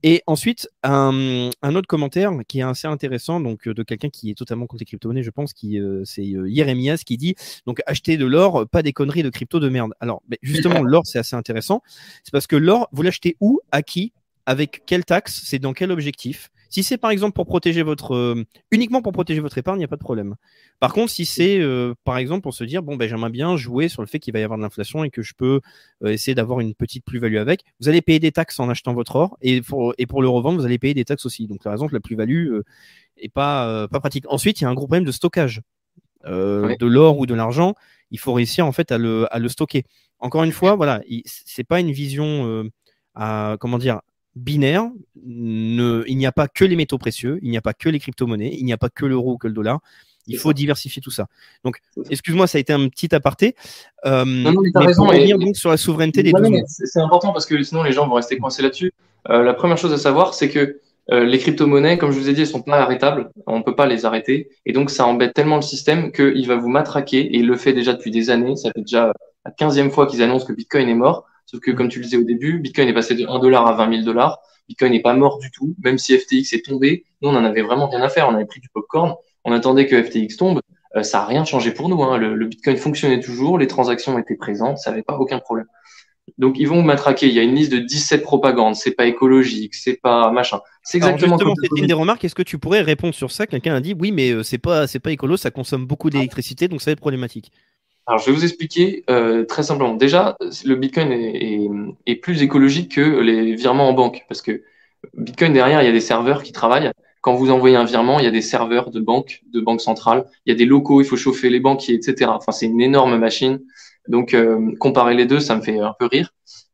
Speaker 1: Et ensuite, un, autre commentaire qui est assez intéressant, donc de quelqu'un qui est totalement contre les crypto-monnaies, je pense, qui c'est Yeremias qui dit donc acheter de l'or, pas des conneries de crypto de merde. Alors, ben, justement, l'or c'est assez intéressant. C'est parce que l'or, vous l'achetez où, à qui? Avec quelle taxe, c'est dans quel objectif. Si c'est par exemple pour protéger votre euh, uniquement pour protéger votre épargne, il n'y a pas de problème. Par contre, si c'est euh, par exemple pour se dire bon ben j'aimerais bien jouer sur le fait qu'il va y avoir de l'inflation et que je peux euh, essayer d'avoir une petite plus-value avec, vous allez payer des taxes en achetant votre or et pour et pour le revendre, vous allez payer des taxes aussi. Donc la raison que la plus-value est pas pas pratique. Ensuite, il y a un gros problème de stockage de l'or ou de l'argent. Il faut réussir en fait à le à le stocker. Encore une fois, voilà, c'est pas une vision à comment dire binaire. Ne, il n'y a pas que les métaux précieux, il n'y a pas que les crypto-monnaies, il n'y a pas que l'euro ou que le dollar. Il faut diversifier tout ça. Donc, excuse-moi, ça a été un petit aparté.
Speaker 2: Euh, non, non, mais as raison. donc sur la souveraineté des. C'est important parce que sinon les gens vont rester coincés là-dessus. Euh, la première chose à savoir, c'est que euh, les crypto-monnaies, comme je vous ai dit, elles sont pas arrêtables. On ne peut pas les arrêter. Et donc, ça embête tellement le système qu'il va vous matraquer. Et il le fait déjà depuis des années. Ça fait déjà la quinzième fois qu'ils annoncent que Bitcoin est mort. Sauf que, comme tu le disais au début, Bitcoin est passé de 1 dollar à 20 000 dollars. Bitcoin n'est pas mort du tout, même si FTX est tombé. Nous, on en avait vraiment rien à faire. On avait pris du popcorn. On attendait que FTX tombe. Euh, ça n'a rien changé pour nous. Hein. Le, Bitcoin fonctionnait toujours. Les transactions étaient présentes. Ça n'avait pas aucun problème. Donc, ils vont m'attraquer. Il y a une liste de 17 propagandes. C'est pas écologique. C'est pas machin.
Speaker 1: C'est exactement justement, c'est une des remarques. Est-ce que tu pourrais répondre sur ça? Quelqu'un a dit oui, mais euh, c'est pas, c'est pas écolo. Ça consomme beaucoup d'électricité, donc ça va être problématique.
Speaker 2: Alors, je vais vous expliquer euh, très simplement. Déjà, le Bitcoin est, est, plus écologique que les virements en banque, parce que Bitcoin derrière, il y a des serveurs qui travaillent. Quand vous envoyez un virement, il y a des serveurs de banque, de banque centrale. Il y a des locaux, il faut chauffer les banquiers, etc. Enfin, c'est une énorme machine. Donc, euh, comparer les deux, ça me fait un peu rire.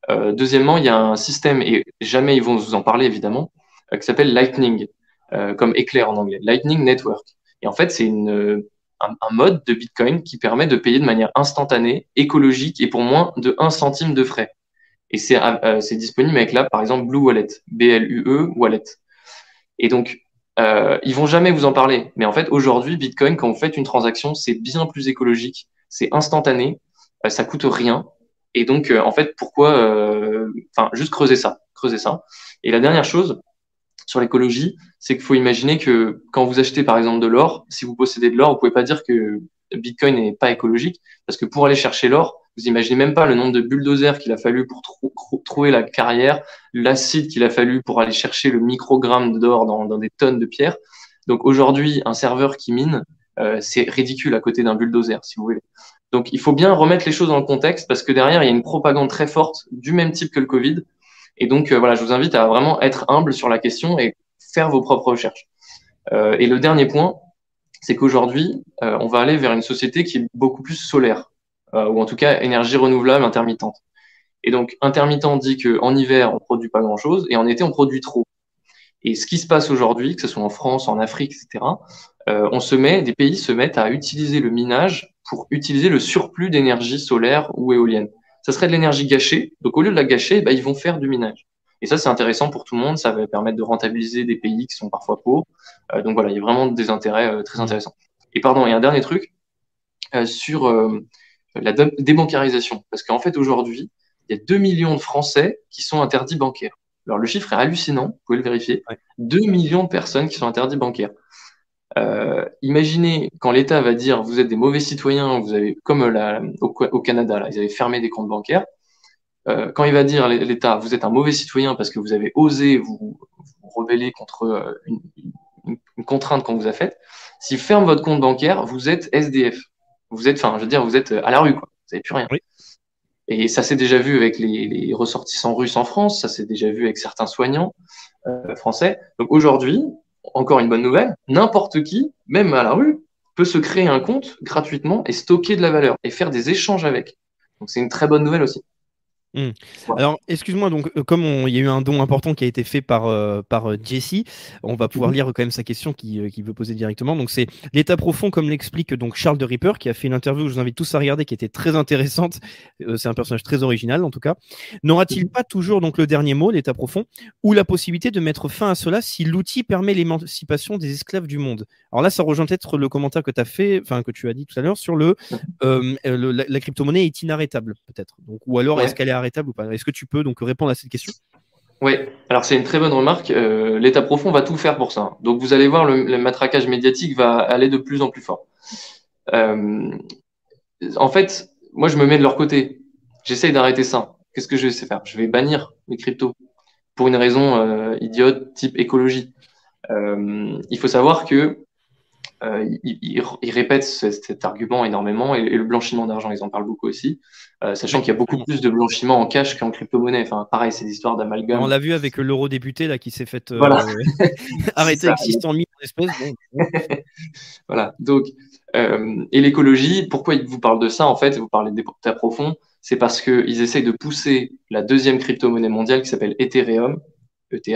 Speaker 2: Euh, deuxièmement, il y a un système, et jamais ils vont vous en parler évidemment, euh, qui s'appelle Lightning, euh, comme éclair en anglais, Lightning Network. Et en fait, c'est une un, mode de Bitcoin qui permet de payer de manière instantanée, écologique et pour moins de 1 centime de frais. Et c'est euh, disponible avec là, par exemple, Blue Wallet, B-L-U-E Wallet. Et donc, euh, ils vont jamais vous en parler. Mais en fait, aujourd'hui, Bitcoin, quand vous faites une transaction, c'est bien plus écologique, c'est instantané, euh, ça coûte rien. Et donc, euh, en fait, pourquoi, enfin, juste creuser ça, creuser ça. Et la dernière chose, sur l'écologie, c'est qu'il faut imaginer que quand vous achetez par exemple de l'or, si vous possédez de l'or, vous pouvez pas dire que Bitcoin n'est pas écologique, parce que pour aller chercher l'or, Vous imaginez même pas le nombre de bulldozers qu'il a fallu pour trouver la carrière, l'acide qu'il a fallu pour aller chercher le microgramme d'or dans, dans, des tonnes de pierres. Donc aujourd'hui, un serveur qui mine, euh, c'est ridicule à côté d'un bulldozer, si vous voulez. Donc il faut bien remettre les choses dans le contexte parce que derrière, il y a une propagande très forte du même type que le Covid. Et donc euh, voilà, je vous invite à vraiment être humble sur la question et faire vos propres recherches. Euh, et le dernier point, c'est qu'aujourd'hui, euh, on va aller vers une société qui est beaucoup plus solaire, ou en tout cas énergie renouvelable intermittente. Et donc, intermittent dit qu'en hiver, on produit pas grand-chose, et en été, on produit trop. Et ce qui se passe aujourd'hui, que ce soit en France, en Afrique, etc., euh, on se met, des pays se mettent à utiliser le minage pour utiliser le surplus d'énergie solaire ou éolienne. Ça serait de l'énergie gâchée. Donc, au lieu de la gâcher, bah, ils vont faire du minage. Et ça, c'est intéressant pour tout le monde. Ça va permettre de rentabiliser des pays qui sont parfois pauvres. Euh, donc voilà, il y a vraiment des intérêts euh, très intéressants. Et pardon, il y a un dernier truc euh, sur la débancarisation. Parce qu'en fait, aujourd'hui, il y a 2 millions de Français qui sont interdits bancaires. Alors le chiffre est hallucinant, vous pouvez le vérifier. 2 millions de personnes qui sont interdits bancaires. Euh, imaginez quand l'État va dire vous êtes des mauvais citoyens, vous avez comme la, au, Canada, là, ils avaient fermé des comptes bancaires. Euh, quand il va dire l'État vous êtes un mauvais citoyen parce que vous avez osé vous, vous rebeller contre euh, une, une, contrainte qu'on vous a faite, s'il ferme votre compte bancaire, vous êtes SDF. Vous êtes, enfin, je veux dire, vous êtes à la rue, quoi. Vous n'avez plus rien. Et ça s'est déjà vu avec les, les, ressortissants russes en France, ça s'est déjà vu avec certains soignants euh, français. Donc aujourd'hui, encore une bonne nouvelle, n'importe qui, même à la rue, peut se créer un compte gratuitement et stocker de la valeur et faire des échanges avec. Donc c'est une très bonne nouvelle aussi.
Speaker 1: Mmh. Alors, excuse-moi, donc, euh, comme il y a eu un don important qui a été fait par, euh, par euh, Jesse, on va pouvoir mmh lire quand même sa question qui, qui veut poser directement. Donc, c'est l'état profond, comme l'explique donc Charles de Ripper, qui a fait une interview que je vous invite tous à regarder, qui était très intéressante. c'est un personnage très original, en tout cas. N'aura-t-il mmh pas toujours donc le dernier mot, l'état profond, ou la possibilité de mettre fin à cela si l'outil permet l'émancipation des esclaves du monde? Alors là, ça rejoint peut-être le commentaire que tu as fait, enfin, que tu as dit tout à l'heure sur le, la, crypto-monnaie est inarrêtable, peut-être. Donc, ou alors, est-ce qu'elle est ou pas? Est-ce que tu peux donc répondre à cette question?
Speaker 2: Oui, alors c'est une très bonne remarque. Euh, L'État profond va tout faire pour ça. Donc vous allez voir, le, matraquage médiatique va aller de plus en plus fort. Euh, en fait, moi je me mets de leur côté. J'essaye d'arrêter ça. Qu'est-ce que je vais faire? Je vais bannir les cryptos pour une raison euh, idiote type écologie. il faut savoir que euh, ils, répètent cet, argument énormément et, le blanchiment d'argent, ils en parlent beaucoup aussi, euh, sachant qu'il y a beaucoup plus de blanchiment en cash qu'en crypto-monnaie. Enfin, pareil, c'est l'histoire d'amalgame.
Speaker 1: On l'a vu avec l'eurodéputé là qui s'est fait euh, arrêter avec 600 000 espèces.
Speaker 2: voilà. Donc, et l'écologie, pourquoi ils vous parlent de ça en fait Vous parlez des portails profonds, c'est parce qu'ils essayent de pousser la deuxième crypto-monnaie mondiale qui s'appelle Ethereum, ETH.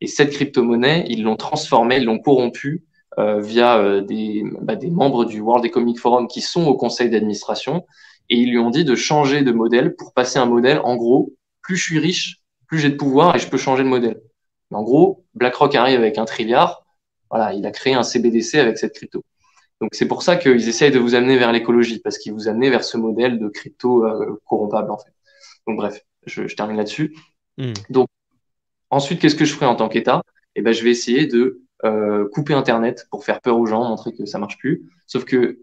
Speaker 2: Et cette crypto-monnaie, ils l'ont transformée, ils l'ont corrompue euh, via euh, des, bah, des membres du World Economic Forum qui sont au conseil d'administration. Et ils lui ont dit de changer de modèle pour passer un modèle en gros plus je suis riche plus j'ai de pouvoir et je peux changer de modèle. Mais en gros BlackRock arrive avec un trilliard. Voilà il a créé un CBDC avec cette crypto. Donc c'est pour ça qu'ils essayent de vous amener vers l'écologie parce qu'ils vous amenent vers ce modèle de crypto euh, corrompable en fait. Donc bref je, je termine là-dessus. Hmm. donc ensuite qu'est-ce que je ferai en tant qu'État? Eh ben je vais essayer de euh, couper Internet pour faire peur aux gens, montrer que ça marche plus. Sauf que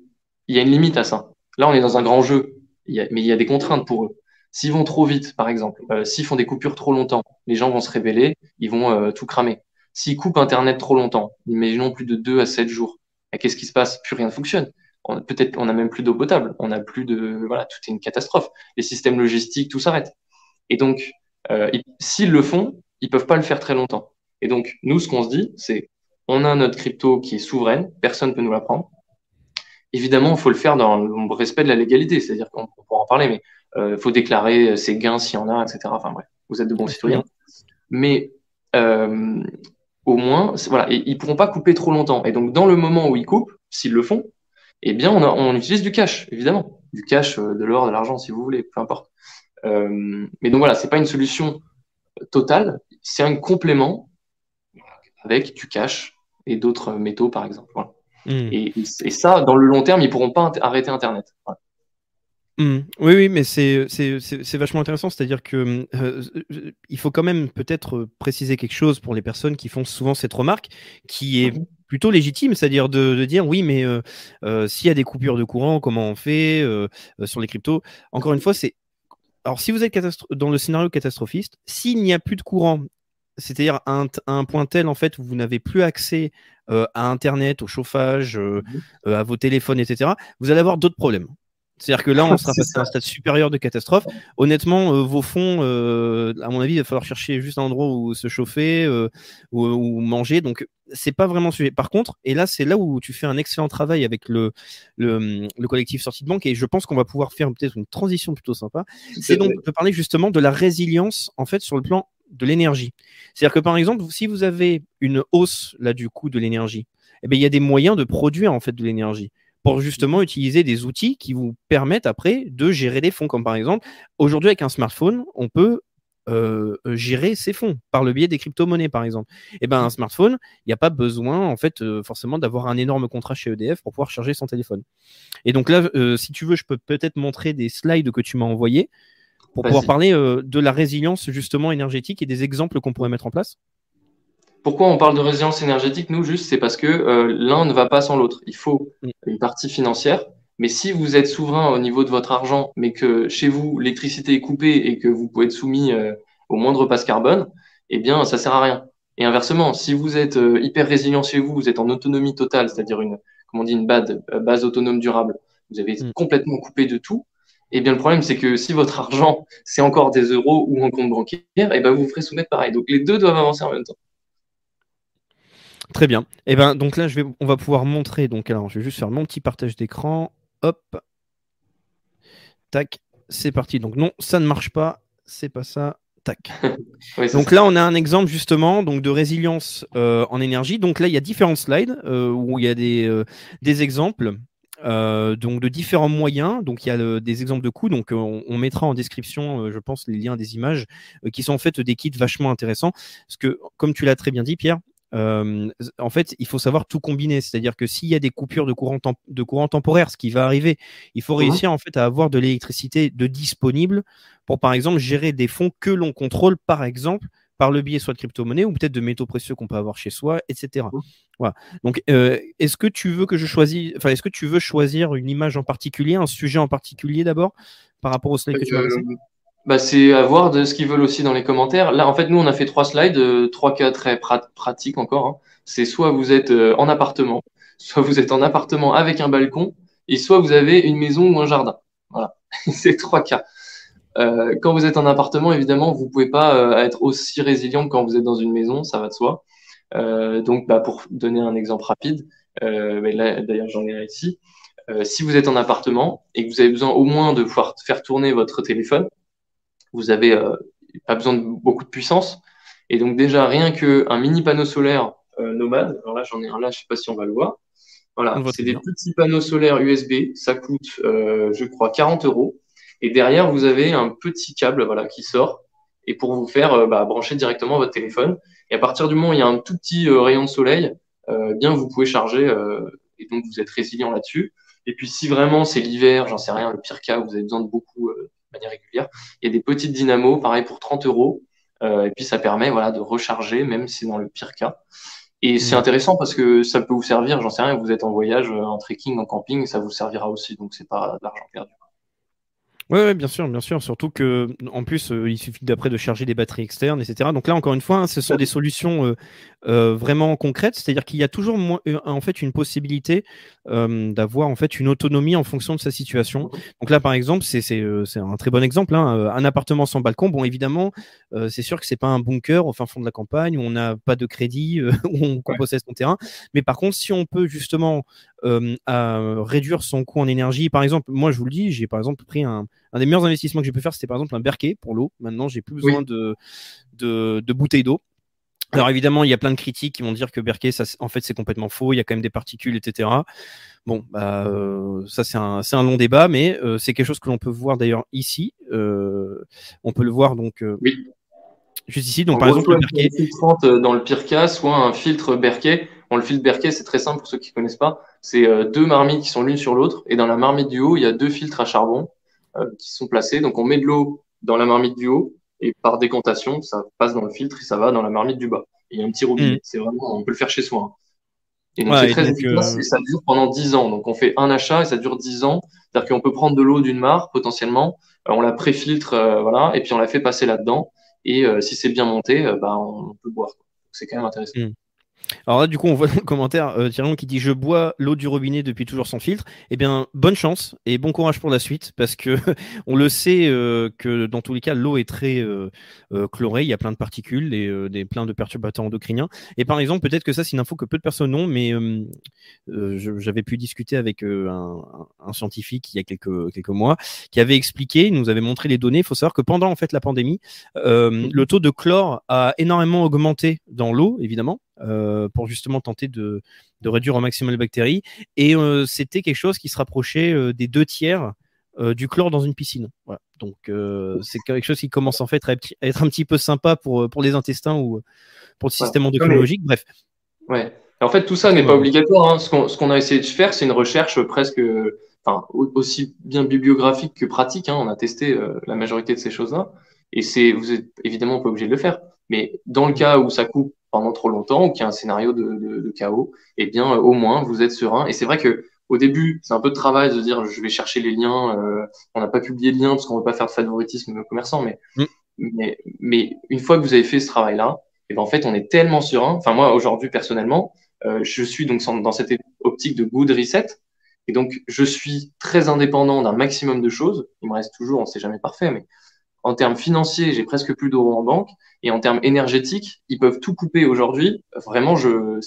Speaker 2: il y a une limite à ça. Là, on est dans un grand jeu, mais il y a des contraintes pour eux. S'ils vont trop vite, par exemple, euh, s'ils font des coupures trop longtemps, les gens vont se révéler, ils vont euh, tout cramer. S'ils coupent Internet trop longtemps, imaginons plus de 2 à 7 jours, qu'est-ce qui se passe? Plus rien ne fonctionne. Peut-être on n'a même plus d'eau potable, on n'a plus de... Voilà, tout est une catastrophe. Les systèmes logistiques, tout s'arrête. Et donc, s'ils le font, ils peuvent pas le faire très longtemps. Et donc, nous, ce qu'on se dit, c'est on a notre crypto qui est souveraine, personne ne peut nous la prendre. Évidemment, il faut le faire dans le respect de la légalité, c'est-à-dire qu'on pourra en parler, mais il euh, faut déclarer ses gains s'il y en a, etc. Enfin bref, vous êtes de bons citoyens. Mais euh, au moins, voilà, et, ils pourront pas couper trop longtemps. Et donc, dans le moment où ils coupent, s'ils le font, eh bien, on, utilise du cash, évidemment, du cash, euh, de l'or, de l'argent, si vous voulez, peu importe. mais donc voilà, c'est pas une solution totale, c'est un complément avec du cash et d'autres métaux, par exemple. Hmm. Et, ça, dans le long terme, ils pourront pas arrêter Internet.
Speaker 1: Mmh. Oui, oui, mais c'est vachement intéressant. C'est-à-dire que euh, il faut quand même peut-être préciser quelque chose pour les personnes qui font souvent cette remarque, qui est mmh plutôt légitime, c'est-à-dire de, dire oui, mais euh, euh, s'il y a des coupures de courant, comment on fait sur les cryptos? Encore une fois, c'est alors si vous êtes dans le scénario catastrophiste, s'il n'y a plus de courant, c'est-à-dire à un, point tel en fait où vous n'avez plus accès à Internet, au chauffage, mmh à vos téléphones, etc., vous allez avoir d'autres problèmes. C'est-à-dire que là, on sera passé à un stade supérieur de catastrophe. Honnêtement, euh, vos fonds, euh, à mon avis, il va falloir chercher juste un endroit où se chauffer euh, ou, manger. Donc, c'est pas vraiment sujet. Par contre, et là, c'est là où tu fais un excellent travail avec le, le, collectif sortie de banque et je pense qu'on va pouvoir faire peut-être une transition plutôt sympa. C'est donc de parler justement de la résilience en fait sur le plan de l'énergie. C'est-à-dire que par exemple, si vous avez une hausse là du coût de l'énergie, eh bien, il y a des moyens de produire en fait de l'énergie pour justement utiliser des outils qui vous permettent après de gérer des fonds. Comme par exemple, aujourd'hui avec un smartphone, on peut euh, gérer ses fonds par le biais des crypto-monnaies, par exemple. Et eh ben un smartphone, il n'y a pas besoin en fait euh, forcément d'avoir un énorme contrat chez EDF pour pouvoir charger son téléphone. Et donc là, euh, si tu veux, je peux peut-être montrer des slides que tu m'as envoyés pour pouvoir parler de la résilience justement énergétique et des exemples qu'on pourrait mettre en place.
Speaker 2: Pourquoi on parle de résilience énergétique Nous, juste, c'est parce que euh, l'un ne va pas sans l'autre. Il faut une partie financière. Mais si vous êtes souverain au niveau de votre argent, mais que chez vous, l'électricité est coupée et que vous pouvez être soumis euh, au moindre passe carbone, eh bien, ça sert à rien. Et inversement, si vous êtes euh, hyper résilient chez vous, vous êtes en autonomie totale, c'est-à-dire une, comment on dit, une base, base autonome durable, vous avez mm. complètement coupé de tout, eh bien, le problème, c'est que si votre argent, c'est encore des euros ou un compte bancaire, eh ben, vous vous ferez soumettre pareil. Donc, les deux doivent avancer en même temps.
Speaker 1: Très bien. Et eh ben donc là, je vais, on va pouvoir montrer. Donc alors, je vais juste faire mon petit partage d'écran. Hop. Tac. C'est parti. Donc non, ça ne marche pas. C'est pas ça. Tac. donc là, on a un exemple justement donc de résilience euh, en énergie. Donc là, il y a différents slides euh, où il y a des, euh, des exemples. Donc de différents moyens. Donc il y a des exemples de coûts. Donc on, mettra en description, je pense, les liens des images qui sont en fait des kits vachement intéressants. Parce que comme tu l'as très bien dit, Pierre, euh, en fait, il faut savoir tout combiner. C'est-à-dire que s'il y a des coupures de courant, de courant temporaire, ce qui va arriver, il faut mmh réussir en fait à avoir de l'électricité de disponible pour, par exemple, gérer des fonds que l'on contrôle, par exemple, par le biais soit de crypto-monnaie ou peut-être de métaux précieux qu'on peut avoir chez soi, etc. Mmh. Voilà. Donc, euh, est-ce que tu veux que je choisisse, enfin, est-ce que tu veux choisir une image en particulier, un sujet en particulier d'abord, par rapport au slide que tu as
Speaker 2: euh, bah, c'est à voir de ce qu'ils veulent aussi dans les commentaires. Là, en fait, nous, on a fait trois slides, euh, trois cas très pratiques encore. Hein. C'est soit vous êtes euh, en appartement, soit vous êtes en appartement avec un balcon, et soit vous avez une maison ou un jardin. Voilà, c'est trois cas. Euh, quand vous êtes en appartement, évidemment, vous pouvez pas euh, être aussi résilient que quand vous êtes dans une maison, ça va de soi. donc, bah, pour donner un exemple rapide, d'ailleurs, j'en ai un ici. si vous êtes en appartement et que vous avez besoin au moins de pouvoir faire tourner votre téléphone, vous avez euh, pas besoin de beaucoup de puissance. Et donc déjà, rien qu'un mini panneau solaire euh, nomade, alors là j'en ai un là, je sais pas si on va le voir. Voilà, c'est des petits panneaux solaires USB, ça coûte, euh, je crois, 40 euros. Et derrière, vous avez un petit câble voilà, qui sort et pour vous faire bah, brancher directement votre téléphone. Et à partir du moment où il y a un tout petit rayon de soleil, bien vous pouvez charger et donc vous êtes résilient là-dessus. Et puis si vraiment c'est l'hiver, j'en sais rien, le pire cas, vous avez besoin de beaucoup manière régulière. Il y a des petites dynamos, pareil pour 30 euros. Euh, et puis ça permet voilà, de recharger, même si c'est dans le pire cas. Et c'est mm. intéressant parce que ça peut vous servir, j'en sais rien, vous êtes en voyage, euh, en trekking, en camping, ça vous servira aussi. Donc c'est pas de l'argent perdu.
Speaker 1: Oui, bien sûr, bien sûr. Surtout que, en plus, euh, il suffit d'après de charger des batteries externes, etc. Donc là, encore une fois, hein, ce sont des solutions euh, euh, vraiment concrètes. C'est-à-dire qu'il y a toujours en fait une possibilité d'avoir en fait une autonomie en fonction de sa situation. Donc là, par exemple, c'est un très bon exemple. Hein, un appartement sans balcon. Bon, évidemment, c'est sûr que c'est pas un bunker au fin fond de la campagne où on n'a pas de crédit, où on possède son terrain. Mais par contre, si on peut justement réduire son coût en énergie, par exemple, moi, je vous le dis, j'ai par exemple pris un un des meilleurs investissements que j'ai pu faire, c'était par exemple un Berkey pour l'eau. Maintenant, j'ai plus besoin de, de, bouteilles d'eau. Alors évidemment, il y a plein de critiques qui vont dire que ça, en fait, c'est complètement faux. Il y a quand même des particules, etc. Bon, bah, euh, ça c'est un, un, long débat, mais euh, c'est quelque chose que l'on peut voir d'ailleurs ici. Euh, on peut le voir donc oui. juste ici. Donc par exemple, le
Speaker 2: dans le pire cas, soit un filtre Berkey. Bon, le filtre Berkey, c'est très simple pour ceux qui connaissent pas. C'est deux marmites qui sont l'une sur l'autre, et dans la marmite du haut, il y a deux filtres à charbon. Qui sont placés. Donc on met de l'eau dans la marmite du haut et par décantation, ça passe dans le filtre et ça va dans la marmite du bas. il y a un petit robinet. Mm. C'est vraiment, on peut le faire chez soi. Hein. Et donc c'est très efficace et ça dure pendant 10 ans. Donc on fait un achat et ça dure 10 ans. C'est-à-dire qu'on peut prendre de l'eau d'une mare potentiellement, on la préfiltre, voilà, et puis on la fait passer là-dedans. Et si c'est bien monté, bah, on peut boire. C'est quand même intéressant. Mm.
Speaker 1: Alors là, du coup, on voit dans le commentaire euh, qui dit Je bois l'eau du robinet depuis toujours sans filtre. Eh bien, bonne chance et bon courage pour la suite parce que on le sait euh, que dans tous les cas, l'eau est très euh, chlorée. Il y a plein de particules et des, plein de perturbateurs endocriniens. Et par exemple, peut-être que ça, c'est une info que peu de personnes ont, mais j'avais pu discuter avec un, un, scientifique il y a quelques, quelques mois qui avait expliqué, il nous avait montré les données. Il faut savoir que pendant en fait la pandémie, mmh. le taux de chlore a énormément augmenté dans l'eau, évidemment. Euh, pour justement tenter de, de, réduire au maximum les bactéries. Et euh, c'était quelque chose qui se rapprochait euh, des deux tiers du chlore dans une piscine. Voilà. Donc c'est quelque chose qui commence en fait à être un petit peu sympa pour, pour les intestins ou pour le système endocrinologique. Bref.
Speaker 2: Ouais. En fait, tout ça n'est pas obligatoire. Hein. Ce qu'on a essayé de faire, c'est une recherche presque enfin, aussi bien bibliographique que pratique. Hein. On a testé la majorité de ces choses-là. Et c'est, vous êtes évidemment pas obligé de le faire. Mais dans le cas où ça coupe pendant trop longtemps ou qu'il y a un scénario de, de, chaos, eh bien, euh, au moins, vous êtes serein. Et c'est vrai que au début, c'est un peu de travail de dire je vais chercher les liens. Euh, on n'a pas publié de liens parce qu'on veut pas faire de favoritisme commerçant, mais, mm. mais, mais une fois que vous avez fait ce travail-là, et eh ben en fait, on est tellement serein. Enfin, moi, aujourd'hui, personnellement, euh, je suis donc dans cette optique de good reset. Et donc, je suis très indépendant d'un maximum de choses. Il me reste toujours, on sait jamais parfait, mais en termes financiers, j'ai presque plus d'euros en banque. Et en termes énergétiques, ils peuvent tout couper aujourd'hui. Vraiment, je,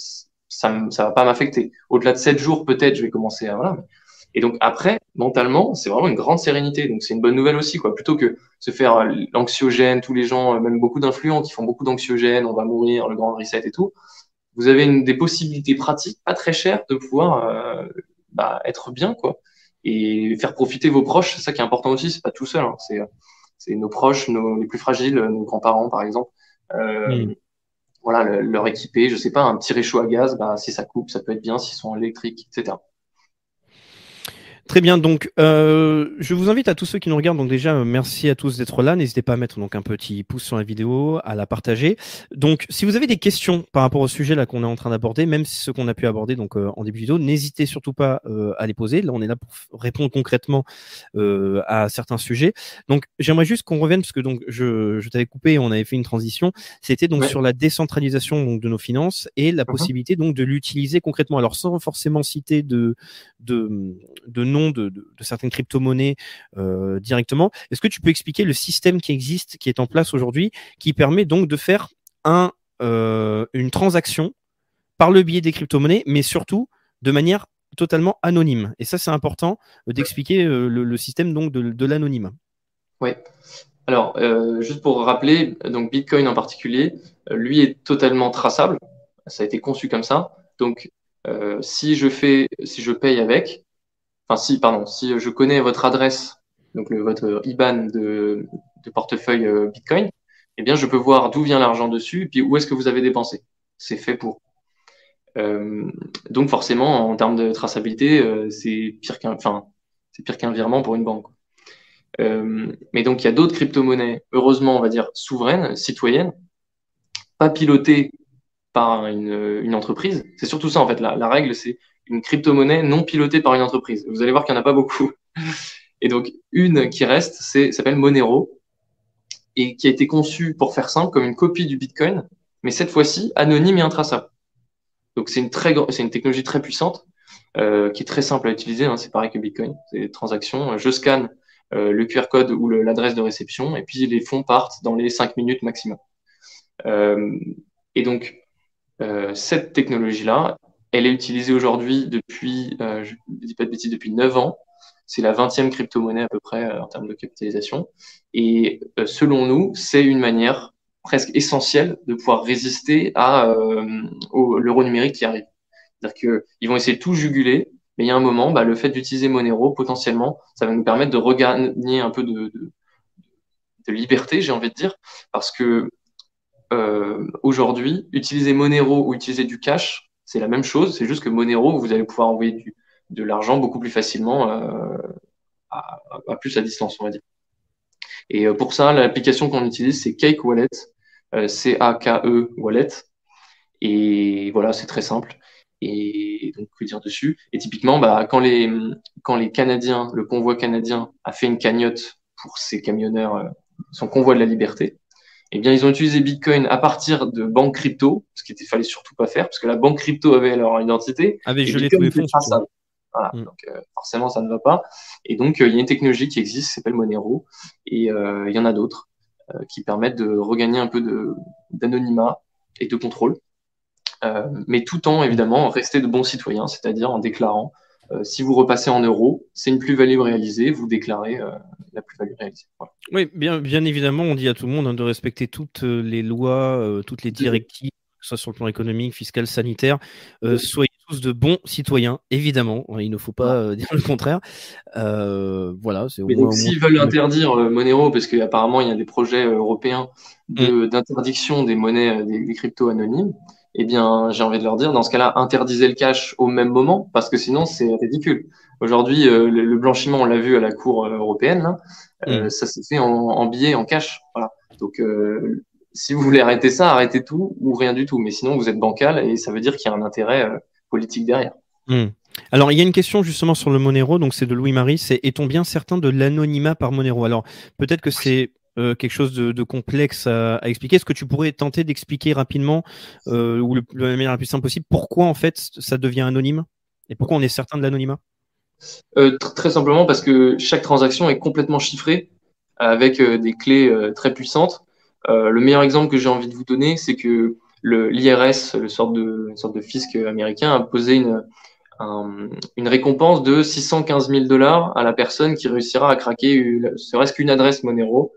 Speaker 2: ça ne va pas m'affecter. Au-delà de sept jours, peut-être, je vais commencer à... Voilà. Et donc après, mentalement, c'est vraiment une grande sérénité. Donc c'est une bonne nouvelle aussi, quoi. Plutôt que se faire l'anxiogène, tous les gens, même beaucoup d'influents qui font beaucoup d'anxiogène, on va mourir, le grand reset et tout. Vous avez une, des possibilités pratiques, pas très chères, de pouvoir euh, bah, être bien, quoi. Et faire profiter vos proches, c'est ça qui est important aussi. C'est pas tout seul. Hein. C'est c'est nos proches, nos, les plus fragiles, nos grands-parents par exemple. Euh, Voilà, leur équiper, je sais pas, un petit réchaud à gaz, bah, si ça coupe, ça peut être bien, s'ils sont électriques, etc.
Speaker 1: Très bien, donc euh, je vous invite à tous ceux qui nous regardent, donc déjà merci à tous d'être là, n'hésitez pas à mettre donc un petit pouce sur la vidéo, à la partager. Donc si vous avez des questions par rapport au sujet là qu'on est en train d'aborder, même ce qu'on a pu aborder donc euh, en début de vidéo, n'hésitez surtout pas euh, à les poser. Là on est là pour répondre concrètement euh, à certains sujets. Donc j'aimerais juste qu'on revienne parce que donc je, je t'avais coupé, on avait fait une transition. C'était donc sur la décentralisation donc de nos finances et la uh-huh. possibilité donc de l'utiliser concrètement. Alors sans forcément citer de de, de de, certaines crypto-monnaies euh, directement. Est-ce que tu peux expliquer le système qui existe, qui est en place aujourd'hui, qui permet donc de faire euh, une transaction par le biais des crypto-monnaies, mais surtout de manière totalement anonyme? Et ça, c'est important euh, d'expliquer le, système donc de, de l'anonyme.
Speaker 2: Oui. Alors, juste pour rappeler, donc Bitcoin en particulier, lui est totalement traçable. Ça a été conçu comme ça. Donc, si je fais, si je paye avec, enfin si, pardon, si je connais votre adresse, donc le, votre IBAN de, de portefeuille euh, Bitcoin, eh bien je peux voir d'où vient l'argent dessus et puis où est-ce que vous avez dépensé. C'est fait pour. Euh, donc forcément, en termes de traçabilité, euh, c'est pire qu'un, enfin, c'est pire qu'un virement pour une banque. Euh, mais donc il y a d'autres crypto-monnaies, heureusement, on va dire souveraines, citoyennes, pas pilotées par une, une entreprise. C'est surtout ça en fait. La règle, c'est une crypto-monnaie non pilotée par une entreprise. Vous allez voir qu'il n'y en a pas beaucoup. Et donc, une qui reste, c'est s'appelle Monero et qui a été conçue, pour faire simple, comme une copie du Bitcoin, mais cette fois-ci anonyme et intraçable. Donc, c'est une, très, c'est une technologie très puissante euh, qui est très simple à utiliser. Hein, c'est pareil que Bitcoin. C'est des transactions. Je scanne euh, le QR code ou l'adresse de réception et puis les fonds partent dans les 5 minutes maximum. Euh, et donc, euh, cette technologie-là, elle est utilisée aujourd'hui depuis, euh, je ne dis pas de bêtises, depuis 9 ans. C'est la 20e crypto-monnaie à peu près euh, en termes de capitalisation. Et euh, selon nous, c'est une manière presque essentielle de pouvoir résister à l'euro numérique qui arrive. C'est-à-dire qu'ils vont essayer de tout juguler, mais il y a un moment, bah, le fait d'utiliser Monero, potentiellement, ça va nous permettre de regagner un peu de, liberté, j'ai envie de dire, parce que aujourd'hui, utiliser Monero ou utiliser du cash, c'est la même chose, c'est juste que Monero, vous allez pouvoir envoyer de l'argent beaucoup plus facilement euh, à, plus à distance, on va dire. Et pour ça, l'application qu'on utilise, c'est Cake Wallet, C-A-K-E Wallet. Et voilà, c'est très simple. Et donc, que dire dessus? Et typiquement, bah, quand les Canadiens, le convoi canadien a fait une cagnotte pour ses camionneurs, son convoi de la liberté, eh bien, ils ont utilisé Bitcoin à partir de banques crypto, ce qu'il ne fallait surtout pas faire, parce que la banque crypto avait leur identité.
Speaker 1: Avait gelé tous les fonds.
Speaker 2: Voilà, mm. donc euh, forcément, ça ne va pas. Et donc, euh, il y a une technologie qui existe, qui s'appelle Monero, et euh, il y en a d'autres qui permettent de regagner un peu d'anonymat et de contrôle, mais tout en, évidemment, rester de bons citoyens, c'est-à-dire en déclarant euh, si vous repassez en euros, c'est une plus-value réalisée, vous déclarez euh, la plus-value réalisée.
Speaker 1: Oui, bien, bien évidemment, on dit à tout le monde hein, de respecter toutes euh, les lois, toutes les directives, que ce soit sur le plan économique, fiscal, sanitaire. soyez tous de bons citoyens, évidemment. Il ne faut pas dire le contraire. voilà.
Speaker 2: Mais donc, s'ils veulent interdire Monero, parce qu'apparemment il y a des projets européens mm. d'interdiction des monnaies, des cryptos anonymes, eh bien, j'ai envie de leur dire, dans ce cas-là, interdisez le cash au même moment, parce que sinon, c'est ridicule. Aujourd'hui, euh, le, blanchiment, on l'a vu à la Cour euh, européenne, euh, mm. ça s'est fait en, en, billets, en cash. Voilà. Donc, si vous voulez arrêter ça, arrêtez tout ou rien du tout. Mais sinon, vous êtes bancal et ça veut dire qu'il y a un intérêt politique derrière.
Speaker 1: Mm. Alors, il y a une question justement sur le Monero, donc c'est de Louis-Marie, c'est est-on bien certain de l'anonymat par Monero? Alors, peut-être que c'est euh, quelque chose de, complexe à, expliquer. Est-ce que tu pourrais tenter d'expliquer rapidement, euh, ou le, de la manière la plus simple possible, pourquoi en fait ça devient anonyme et pourquoi on est certain de l'anonymat?
Speaker 2: Euh, Très simplement parce que chaque transaction est complètement chiffrée avec des clés très puissantes. le meilleur exemple que j'ai envie de vous donner, c'est que l'IRS, sorte de, sorte de fisc américain, a posé une, une récompense de 615 000 dollars à la personne qui réussira à craquer serait-ce qu'une adresse Monero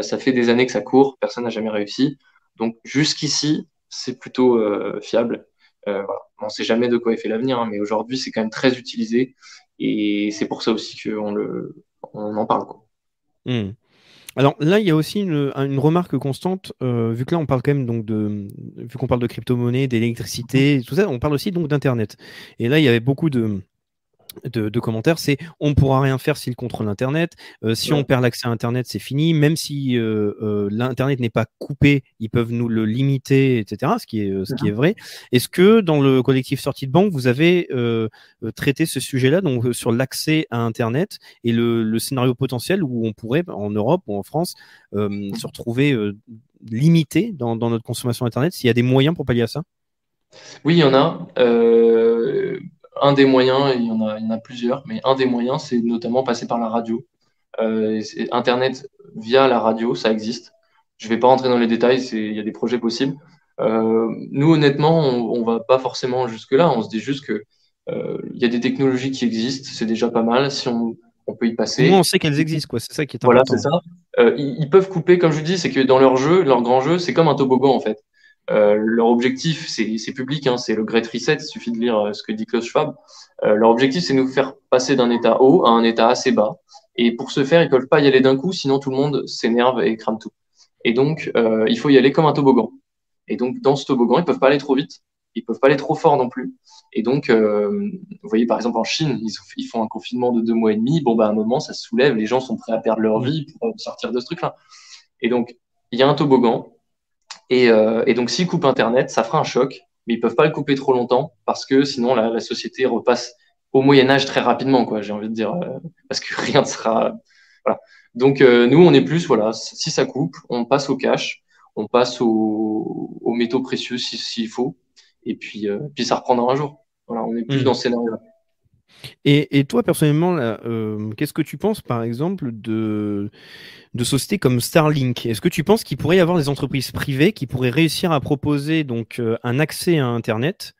Speaker 2: ça fait des années que ça court, personne n'a jamais réussi. Donc jusqu'ici, c'est plutôt euh, fiable. Euh, On ne sait jamais de quoi est fait l'avenir, hein, mais aujourd'hui, c'est quand même très utilisé. Et c'est pour ça aussi qu'on on en parle.
Speaker 1: Hmm. Alors là, il y a aussi une, remarque constante, vu on parle quand de, vu qu'on parle de crypto-monnaie, d'électricité, tout ça, on parle aussi donc d'internet. Et là, il y avait beaucoup de, de, commentaires, c'est on ne pourra rien faire s'il contrôle Internet. Euh, si on perd l'accès à Internet, c'est fini. Même si euh, euh, l'Internet n'est pas coupé, ils peuvent nous le limiter, etc. Ce qui est, ce qui est vrai. Est-ce que dans le collectif sortie de banque, vous avez traité ce sujet-là, donc sur l'accès à Internet et le, scénario potentiel où on pourrait, en Europe ou en France, se retrouver limité dans, dans, notre consommation Internet S'il y a des moyens pour pallier à ça?
Speaker 2: Oui, il y en a un des moyens, il y, en a, il y en a plusieurs, mais un des moyens, c'est notamment passer par la radio. Euh, Internet via la radio, ça existe. Je ne vais pas rentrer dans les détails, il y a des projets possibles. Euh, nous, honnêtement, on ne va pas forcément jusque-là. On se dit juste que euh, il y a des technologies qui existent, c'est déjà pas mal. Si on, on peut y passer.
Speaker 1: Nous, on sait qu'elles existent, quoi. C'est ça qui est
Speaker 2: important. Voilà, c'est ça. Euh, ils, ils, peuvent couper, comme je dis, c'est que dans leur jeu, leur grand jeu, c'est comme un toboggan en fait. Euh, leur objectif, c'est public, hein, c'est le Great Reset, il suffit de lire euh, ce que dit Klaus Schwab. Euh, leur objectif, c'est de nous faire passer d'un état haut à un état assez bas. Et pour ce faire, ils peuvent pas y aller d'un coup, sinon tout le monde s'énerve et crame tout. Et donc, il faut y aller comme un toboggan. Et donc, dans ce toboggan, ils peuvent pas aller trop vite, ils peuvent pas aller trop fort non plus. Et donc, vous voyez, par exemple, en Chine, ils, font un confinement de deux mois et demi. Bon, bah, à un moment, ça se soulève, les gens sont prêts à perdre leur vie pour sortir de ce truc-là. Et donc, il y a un toboggan, euh, et, donc, s'ils coupent Internet, ça fera un choc, mais ils peuvent pas le couper trop longtemps parce que sinon la, société repasse au Moyen Âge très rapidement, quoi. J'ai envie de dire, euh, parce que rien ne sera. Voilà. Donc euh, nous, on est plus, voilà, si ça coupe, on passe au cash, on passe aux, métaux précieux s'il faut, et puis puis ça reprendra un jour. Voilà, on est plus mmh. dans ce scénario-là.
Speaker 1: Et, toi, personnellement, euh, qu'est-ce que tu penses, par exemple, de, de sociétés comme Starlink? Est-ce que tu penses qu'il pourrait y avoir des entreprises privées qui pourraient réussir à proposer donc euh, un accès à Internet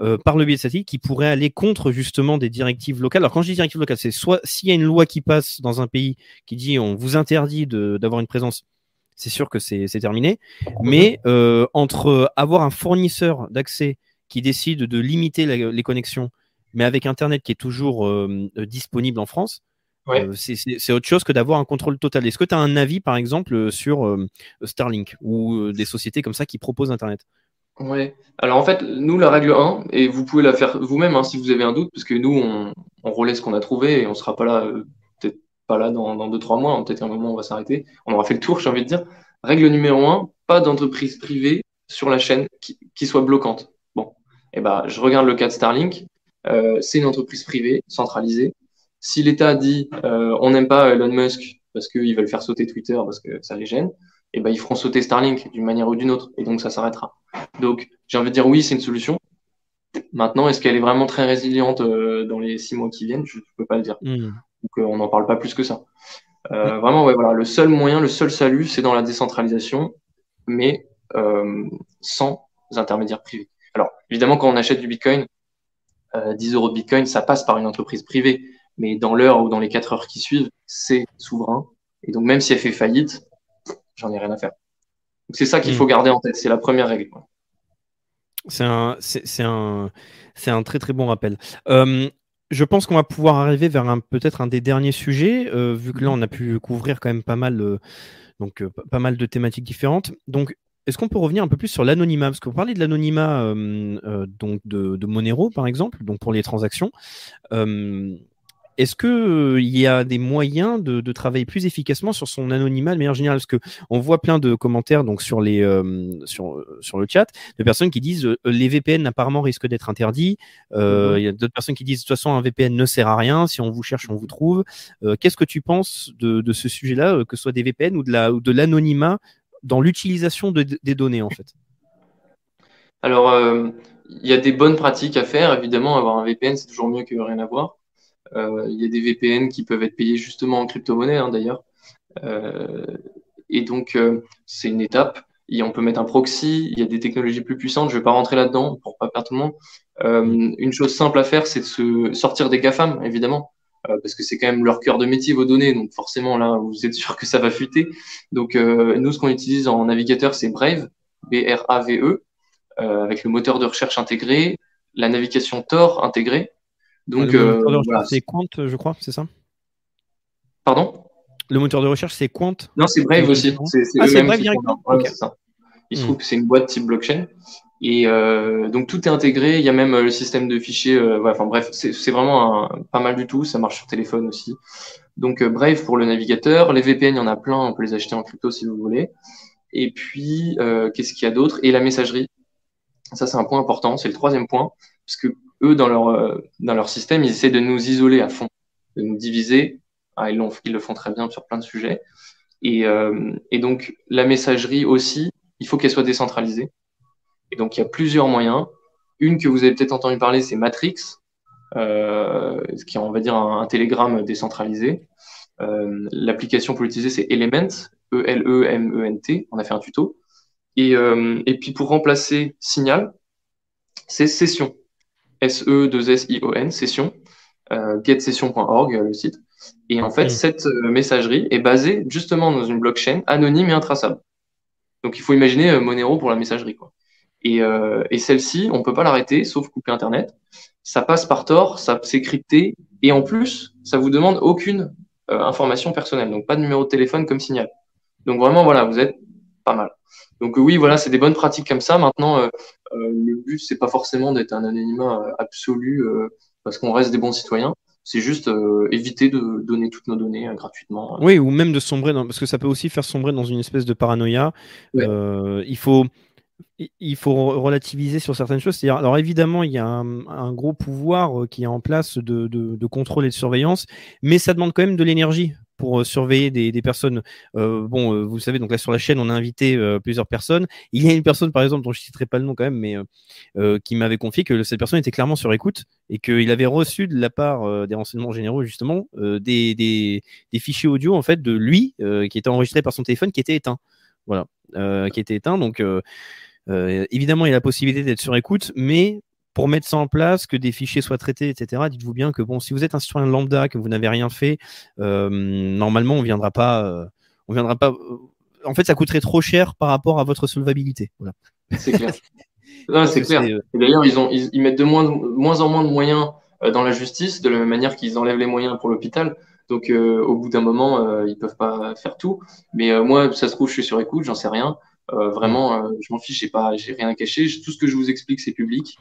Speaker 1: euh, par le biais de satellite qui pourrait aller contre justement des directives locales? Alors quand je dis directives locales, c'est soit s'il y a une loi qui passe dans un pays qui dit on vous interdit d'avoir une présence, c'est sûr que c'est terminé. Mais entre avoir un fournisseur d'accès qui décide de limiter les connexions mais avec Internet qui est toujours euh, euh, disponible en France, euh, c'est autre chose que d'avoir un contrôle total. Est-ce que tu as un avis, par exemple, sur Starlink ou des sociétés comme ça qui proposent Internet?
Speaker 2: Oui. Alors en fait, nous, la règle 1, et vous pouvez la faire vous-même hein, si vous avez un doute, parce que nous, on, on relaie ce qu'on a trouvé et on ne sera pas là peut-être pas là dans, dans deux, trois mois, peut-être un moment on va s'arrêter, on aura fait le tour, j'ai envie de dire. Règle numéro un, pas d'entreprise privée sur la chaîne qui, qui soit bloquante. Bon, et eh ben, je regarde le cas de Starlink, euh, c'est une entreprise privée, centralisée. Si l'État dit euh, on n'aime pas Elon Musk parce qu'ils veulent faire sauter Twitter parce que ça les gêne, eh ben, ils feront sauter Starlink d'une manière ou d'une autre, et donc ça s'arrêtera. Donc, j'ai envie de dire oui, c'est une solution. Maintenant, est-ce qu'elle est vraiment très résiliente euh, dans les six mois qui viennent? Je ne peux pas le dire. Hmm. Donc, euh, on n'en parle pas plus que ça. Euh, vraiment, ouais, voilà, le seul moyen, le seul salut, c'est dans la décentralisation, mais sans intermédiaires privés. Alors, évidemment, quand on achète du Bitcoin, 10 euros de Bitcoin, ça passe par une entreprise privée, mais dans l'heure ou dans les 4 heures qui suivent, c'est souverain. Et donc, même si elle fait faillite, j'en ai rien à faire. Donc c'est ça qu'il hmm. faut garder en tête, c'est la première règle.
Speaker 1: C'est un, c'est, un, un très très bon rappel. Euh, je pense qu'on va pouvoir arriver vers un, peut-être un des derniers sujets, euh, vu que là on a pu couvrir quand même pas mal, euh, donc pas mal de thématiques différentes. Donc est-ce qu'on peut revenir un peu plus sur l'anonymat? Parce qu'on parlait de l'anonymat donc de, de, Monero, par exemple, donc pour les transactions. Est-ce qu'il euh, y a des moyens de, travailler plus efficacement sur son anonymat de manière générale? Parce que on voit plein de commentaires donc sur les euh, sur sur le chat de personnes qui disent euh, les VPN apparemment risquent d'être interdits. Mhm. Il y a d'autres personnes qui disent de toute façon un VPN ne sert à rien. Si on vous cherche, on vous trouve. Qu'est-ce que tu penses de, ce sujet-là, que ce soit des VPN ou de la ou de l'anonymat dans l'utilisation des données en fait
Speaker 2: Alors il y a des bonnes pratiques à faire. Évidemment, avoir un VPN, c'est toujours mieux que rien avoir. Euh, il y a des VPN qui peuvent être payés justement en crypto-monnaie hein, d'ailleurs. Euh, et donc, euh, c'est une étape. Et on peut mettre un proxy, il y a des technologies plus puissantes, je ne vais pas rentrer là-dedans pour pas perdre tout le monde. Euh, une chose simple à faire, c'est de se sortir des GAFAM, évidemment, euh, parce que c'est quand même leur cœur de métier, vos données, donc forcément là, vous êtes sûr que ça va fuiter. Donc euh, nous, ce qu'on utilise en navigateur, c'est Brave, B-R-A-V-E, avec le moteur de recherche intégré, la navigation Tor intégrée,
Speaker 1: donc, euh, c'est Quant, je crois, c'est ça?
Speaker 2: Pardon?
Speaker 1: Le moteur de recherche, c'est Quant?
Speaker 2: Non, c'est Brave aussi. C'est
Speaker 1: ah, c'est Brave directement
Speaker 2: ça. Il se hmm. trouve que c'est une boîte type blockchain. Et euh, donc tout est intégré. Il y a même euh, le système de fichiers. enfin bref, c'est vraiment pas mal du tout. Ça marche sur téléphone aussi. Donc Brave pour le navigateur. Les VPN, il y en a plein. On peut les acheter en crypto si vous voulez. Et puis qu'est-ce qu'il y a d'autre? Et la messagerie. Ça c'est un point important. C'est le troisième point, parce que eux, dans leur, euh, dans leur système, ils essaient de nous isoler à fond, de nous diviser. Ah, ils, ils, le font très bien sur plein de sujets. Et, euh, et donc, la messagerie aussi, il faut qu'elle soit décentralisée. Et donc, il y a plusieurs moyens. Une que vous avez peut-être entendu parler, c'est Matrix, euh, qui est, on va dire, un, un télégramme décentralisé. Euh, L'application pour l'utiliser, c'est Element, E-L-E-M-E-N-T. On a fait un tuto. Et, euh, et puis, pour remplacer Signal, c'est Session. S-E-2-S-I-O-N, session, euh, getsession.org, le site. Et en fait, cette euh, messagerie est basée justement dans une blockchain anonyme et intraçable. Donc il faut imaginer euh, Monero pour la messagerie. Quoi. Et, euh, et celle-ci, on peut pas l'arrêter, sauf couper Internet. Ça passe par Tor, ça c'est crypté, et en plus, ça vous demande aucune euh, information personnelle, donc pas de numéro de téléphone comme signal. Donc vraiment, voilà, vous êtes pas mal. Donc oui, voilà, c'est des bonnes pratiques comme ça. Maintenant, euh, euh, le but, c'est pas forcément d'être un anonymat euh, absolu parce qu'on reste des bons citoyens. C'est juste éviter de donner toutes nos données gratuitement.
Speaker 1: Oui, ou même de sombrer, dans... parce que ça peut aussi faire sombrer dans une espèce de paranoïa. il faut il faut relativiser sur certaines choses. Alors évidemment, il y a un, gros pouvoir qui est en place de, contrôle et de surveillance, mais ça demande quand même de l'énergie pour euh, surveiller des, personnes. Euh, bon, euh, vous savez, donc là sur la chaîne, on a invité plusieurs personnes. Il y a une personne, par exemple, dont je citerai pas le nom quand même, mais qui m'avait confié que cette personne était clairement sur écoute et qu'il avait reçu de la part des renseignements généraux justement des, des, fichiers audio en fait de lui qui étaient enregistrés par son téléphone qui était éteint. Voilà, qui était éteint. Donc évidemment, il y a la possibilité d'être sur écoute, mais pour mettre ça en place, que des fichiers soient traités, etc. Dites-vous bien que bon, si vous êtes un citoyen lambda, que vous n'avez rien fait, euh, normalement, on viendra pas, euh, on viendra pas. Euh, en fait, ça coûterait trop cher par rapport à votre solvabilité. Voilà.
Speaker 2: C'est clair. c'est clair. D'ailleurs, ils, mettent de moins, moins en moins de moyens dans la justice, de la même manière qu'ils enlèvent les moyens pour l'hôpital. Donc, au bout d'un moment, ils peuvent pas faire tout. Mais moi, ça se trouve, je suis sur écoute, j'en sais rien. Vraiment, je m'en fiche, j'ai pas, j'ai rien caché. Tout ce que je vous explique, c'est public.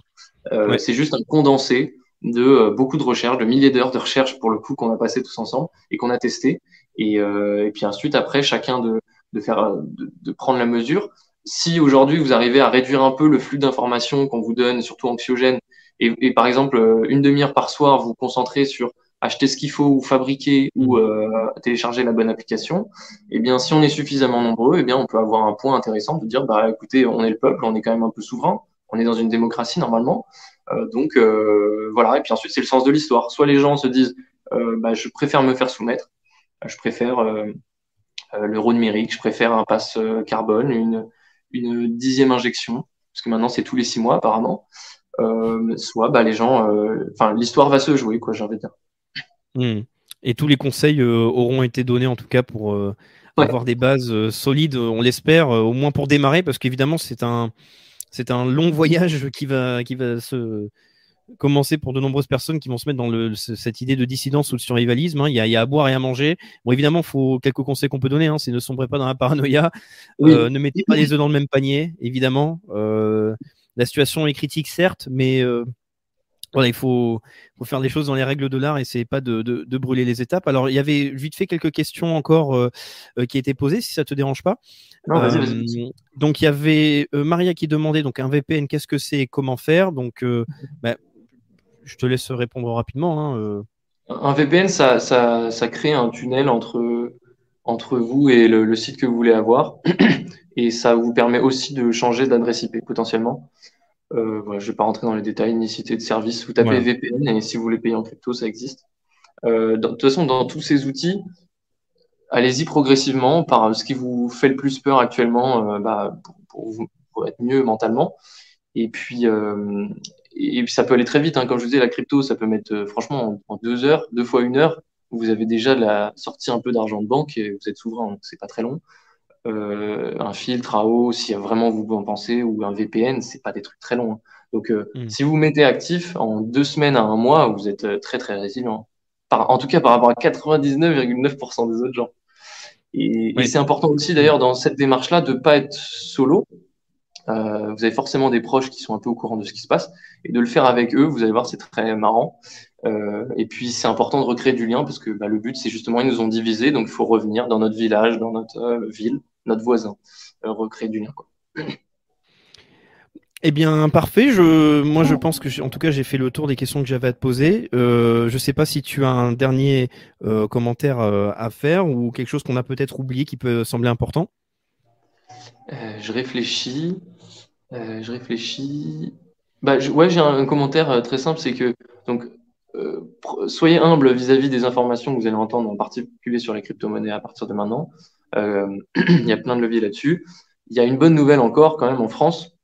Speaker 2: Euh, c'est juste un condensé de beaucoup de recherches, de milliers d'heures de recherche pour le coup qu'on a passé tous ensemble et qu'on a testé. Et, et, puis ensuite, après, chacun de, de faire, de, de, prendre la mesure. Si aujourd'hui vous arrivez à réduire un peu le flux d'informations qu'on vous donne, surtout anxiogène, et, et par exemple une demi-heure par soir vous concentrez sur acheter ce qu'il faut ou fabriquer ou mm. euh, télécharger la bonne application, eh bien, si on est suffisamment nombreux, eh bien, on peut avoir un point intéressant de dire, bah, écoutez, on est le peuple, on est quand même un peu souverain, on est dans une démocratie normalement, euh, donc euh, voilà. Et puis ensuite, c'est le sens de l'histoire. Soit les gens se disent, euh, bah, je préfère me faire soumettre, je préfère euh, l'euro numérique, je préfère un pass carbone, une, une dixième injection, parce que maintenant c'est tous les six mois apparemment. soit bah, les gens, enfin l'histoire va se jouer, quoi, j'ai envie de dire.
Speaker 1: Hmm. Et tous les conseils euh, auront été donnés en tout cas pour euh, avoir des bases euh, solides, on l'espère, au moins pour démarrer, parce qu'évidemment c'est un c'est un long voyage qui va qui va se commencer pour de nombreuses personnes qui vont se mettre dans le, cette idée de dissidence ou de survivalisme. Hein. Il, y a, il, y a, à boire et à manger. Bon, évidemment, faut quelques conseils qu'on peut donner. Hein. C'est ne sombrez pas dans la paranoïa. ne mettez pas les œufs dans le même panier, évidemment. la situation est critique, certes, mais voilà, il faut, faut, faire les choses dans les règles de l'art et c'est pas de, de, de, brûler les étapes. Alors, il y avait vite fait quelques questions encore euh, euh qui étaient posées, si ça te dérange pas.
Speaker 2: Non, vas -y, vas -y.
Speaker 1: Euh, donc, il y avait euh, Maria qui demandait donc un VPN, qu'est-ce que c'est et comment faire? Donc, bah, je te laisse répondre rapidement. Hein,
Speaker 2: un VPN, ça, ça, ça, crée un tunnel entre, entre vous et le, le site que vous voulez avoir. et ça vous permet aussi de changer d'adresse IP potentiellement. Euh, voilà, je ne vais pas rentrer dans les détails, ni citer de service. Vous tapez VPN et si vous voulez payer en crypto, ça existe. Euh, de toute façon, dans tous ces outils, allez-y progressivement par ce qui vous fait le plus peur actuellement euh, bah, pour, pour, vous, pour, être mieux mentalement. Et puis, euh, et puis ça peut aller très vite. Hein. Comme je vous disais, la crypto, ça peut mettre euh, franchement en, deux heures, deux fois une heure. Vous avez déjà la sortie un peu d'argent de banque et vous êtes souverain, donc c'est pas très long un filtre AO, si vraiment vous en pensez, ou un VPN, c'est pas des trucs très longs. Hein. Donc, euh, mm. si vous mettez actif en deux semaines à un mois, vous êtes euh, très très résilient. Par, en tout cas, par rapport à 99,9% des autres gens. Et, et c'est important aussi d'ailleurs dans cette démarche-là de pas être solo. Euh, vous avez forcément des proches qui sont un peu au courant de ce qui se passe et de le faire avec eux. Vous allez voir, c'est très marrant. Euh, et puis c'est important de recréer du lien parce que bah, le but c'est justement ils nous ont divisés, donc il faut revenir dans notre village, dans notre euh, ville notre voisin, euh, recréer du lien. Quoi.
Speaker 1: Eh bien, parfait. Je, moi, je pense que, en tout cas, j'ai fait le tour des questions que j'avais à te poser. Euh, je ne sais pas si tu as un dernier euh, commentaire à faire ou quelque chose qu'on a peut-être oublié qui peut sembler important.
Speaker 2: je réfléchis. je réfléchis. Bah, je, ouais, j'ai un, un, commentaire très simple, c'est que donc soyez humble vis-à-vis -vis des informations que vous allez entendre, en particulier sur les crypto-monnaies à partir de maintenant. Euh, il y a plein de leviers là-dessus. Il y a une bonne nouvelle encore quand même en France,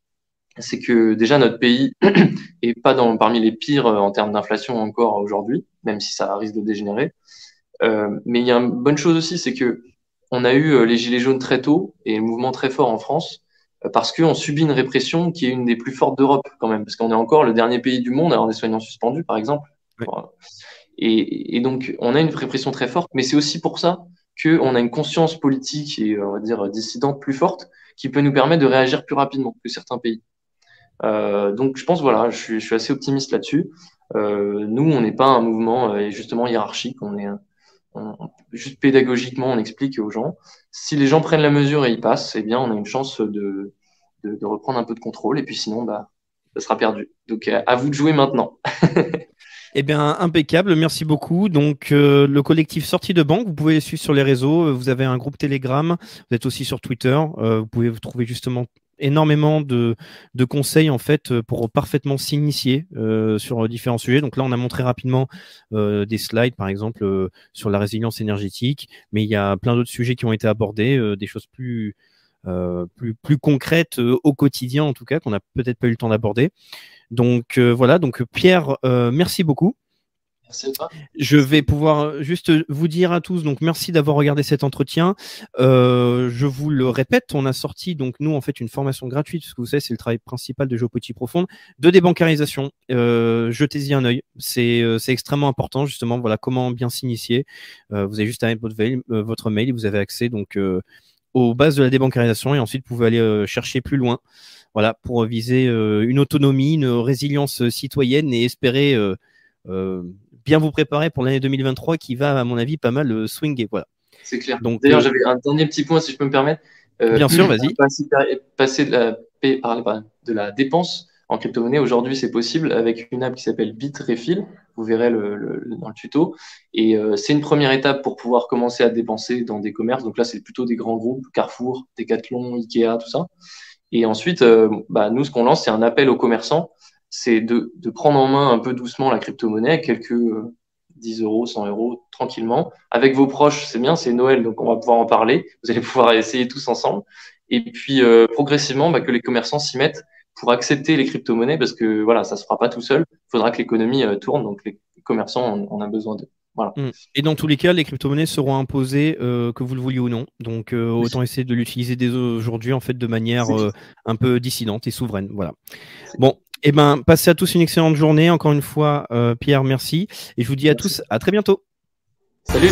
Speaker 2: c'est que déjà notre pays est pas dans, parmi les pires euh, en termes d'inflation encore aujourd'hui, même si ça risque de dégénérer. Euh, mais il y a une bonne chose aussi, c'est que on a eu euh, les gilets jaunes très tôt et un mouvement très fort en France parce qu'on subit une répression qui est une des plus fortes d'Europe quand même, parce qu'on est encore le dernier pays du monde à avoir des soignants suspendus, par exemple. Et, donc on a une répression très forte, mais c'est aussi pour ça qu'on a une conscience politique et on va dire dissidente plus forte qui peut nous permettre de réagir plus rapidement que certains pays. Euh, donc je pense voilà, je suis, assez optimiste là-dessus. Euh, nous, on n'est pas un mouvement euh, justement hiérarchique, on est juste pédagogiquement, on explique aux gens. Si les gens prennent la mesure et y passent, eh bien, on a une chance de, de, de reprendre un peu de contrôle. Et puis sinon, bah, ça sera perdu. Donc à vous de jouer maintenant.
Speaker 1: Eh bien, impeccable, merci beaucoup. Donc, euh, le collectif Sortie de Banque, vous pouvez les suivre sur les réseaux. Vous avez un groupe Telegram, vous êtes aussi sur Twitter. Euh, vous pouvez vous trouver justement énormément de, de, conseils en fait pour parfaitement s'initier euh, sur différents sujets. Donc là, on a montré rapidement euh, des slides, par exemple euh, sur la résilience énergétique, mais il y a plein d'autres sujets qui ont été abordés, euh, des choses plus euh, plus plus concrètes au quotidien en tout cas qu'on n'a peut-être pas eu le temps d'aborder. Donc euh, voilà, donc Pierre, euh, merci beaucoup. Je vais pouvoir juste vous dire à tous, donc merci d'avoir regardé cet entretien. Euh, je vous le répète, on a sorti donc nous en fait une formation gratuite, parce que vous savez c'est le travail principal de Géopolitique Profonde, de débancarisation. Euh, Jetez-y un œil, c'est euh, c'est extrêmement important justement. Voilà comment bien s'initier. Euh, vous avez juste à mettre votre mail, euh, votre mail et vous avez accès donc aux bases de la débancarisation et ensuite vous pouvez aller chercher plus loin voilà, pour viser euh, une autonomie, une résilience citoyenne et espérer euh, bien vous préparer pour l'année 2023 qui va, à mon avis, pas mal swinguer. Voilà.
Speaker 2: C'est clair. D'ailleurs, j'avais un dernier petit point, si je peux me permettre.
Speaker 1: bien sûr, vas-y.
Speaker 2: Passer, de, la, de la dépense en crypto-monnaie. Aujourd'hui, c'est possible avec une app qui s'appelle Bitrefill. Vous verrez le, dans le tuto. Et euh, c'est une première étape pour pouvoir commencer à dépenser dans des commerces. Donc là, c'est plutôt des grands groupes, Carrefour, Decathlon, Ikea, tout ça. Et ensuite, euh, bah, nous, ce qu'on lance, c'est un appel aux commerçants. C'est de, de, prendre en main un peu doucement la crypto-monnaie, quelques 10 euh, euros, 100 euros, tranquillement. Avec vos proches, c'est bien, c'est Noël, donc on va pouvoir en parler. Vous allez pouvoir essayer tous ensemble. Et puis, progressivement, bah, que les commerçants s'y mettent pour accepter les crypto-monnaies parce que voilà, ça se fera pas tout seul. Il faudra que l'économie euh, tourne, donc les commerçants, on, a besoin de. Voilà. Mm.
Speaker 1: Et dans tous les cas, les crypto-monnaies seront imposées, euh, que vous le vouliez ou non. Donc, euh, autant essayer de l'utiliser dès aujourd'hui, en fait, de manière un peu dissidente et souveraine. Voilà. Bon, et eh ben, passez à tous une excellente journée. Encore une fois, Pierre, merci. Et je vous dis à tous à très bientôt.
Speaker 2: Salut.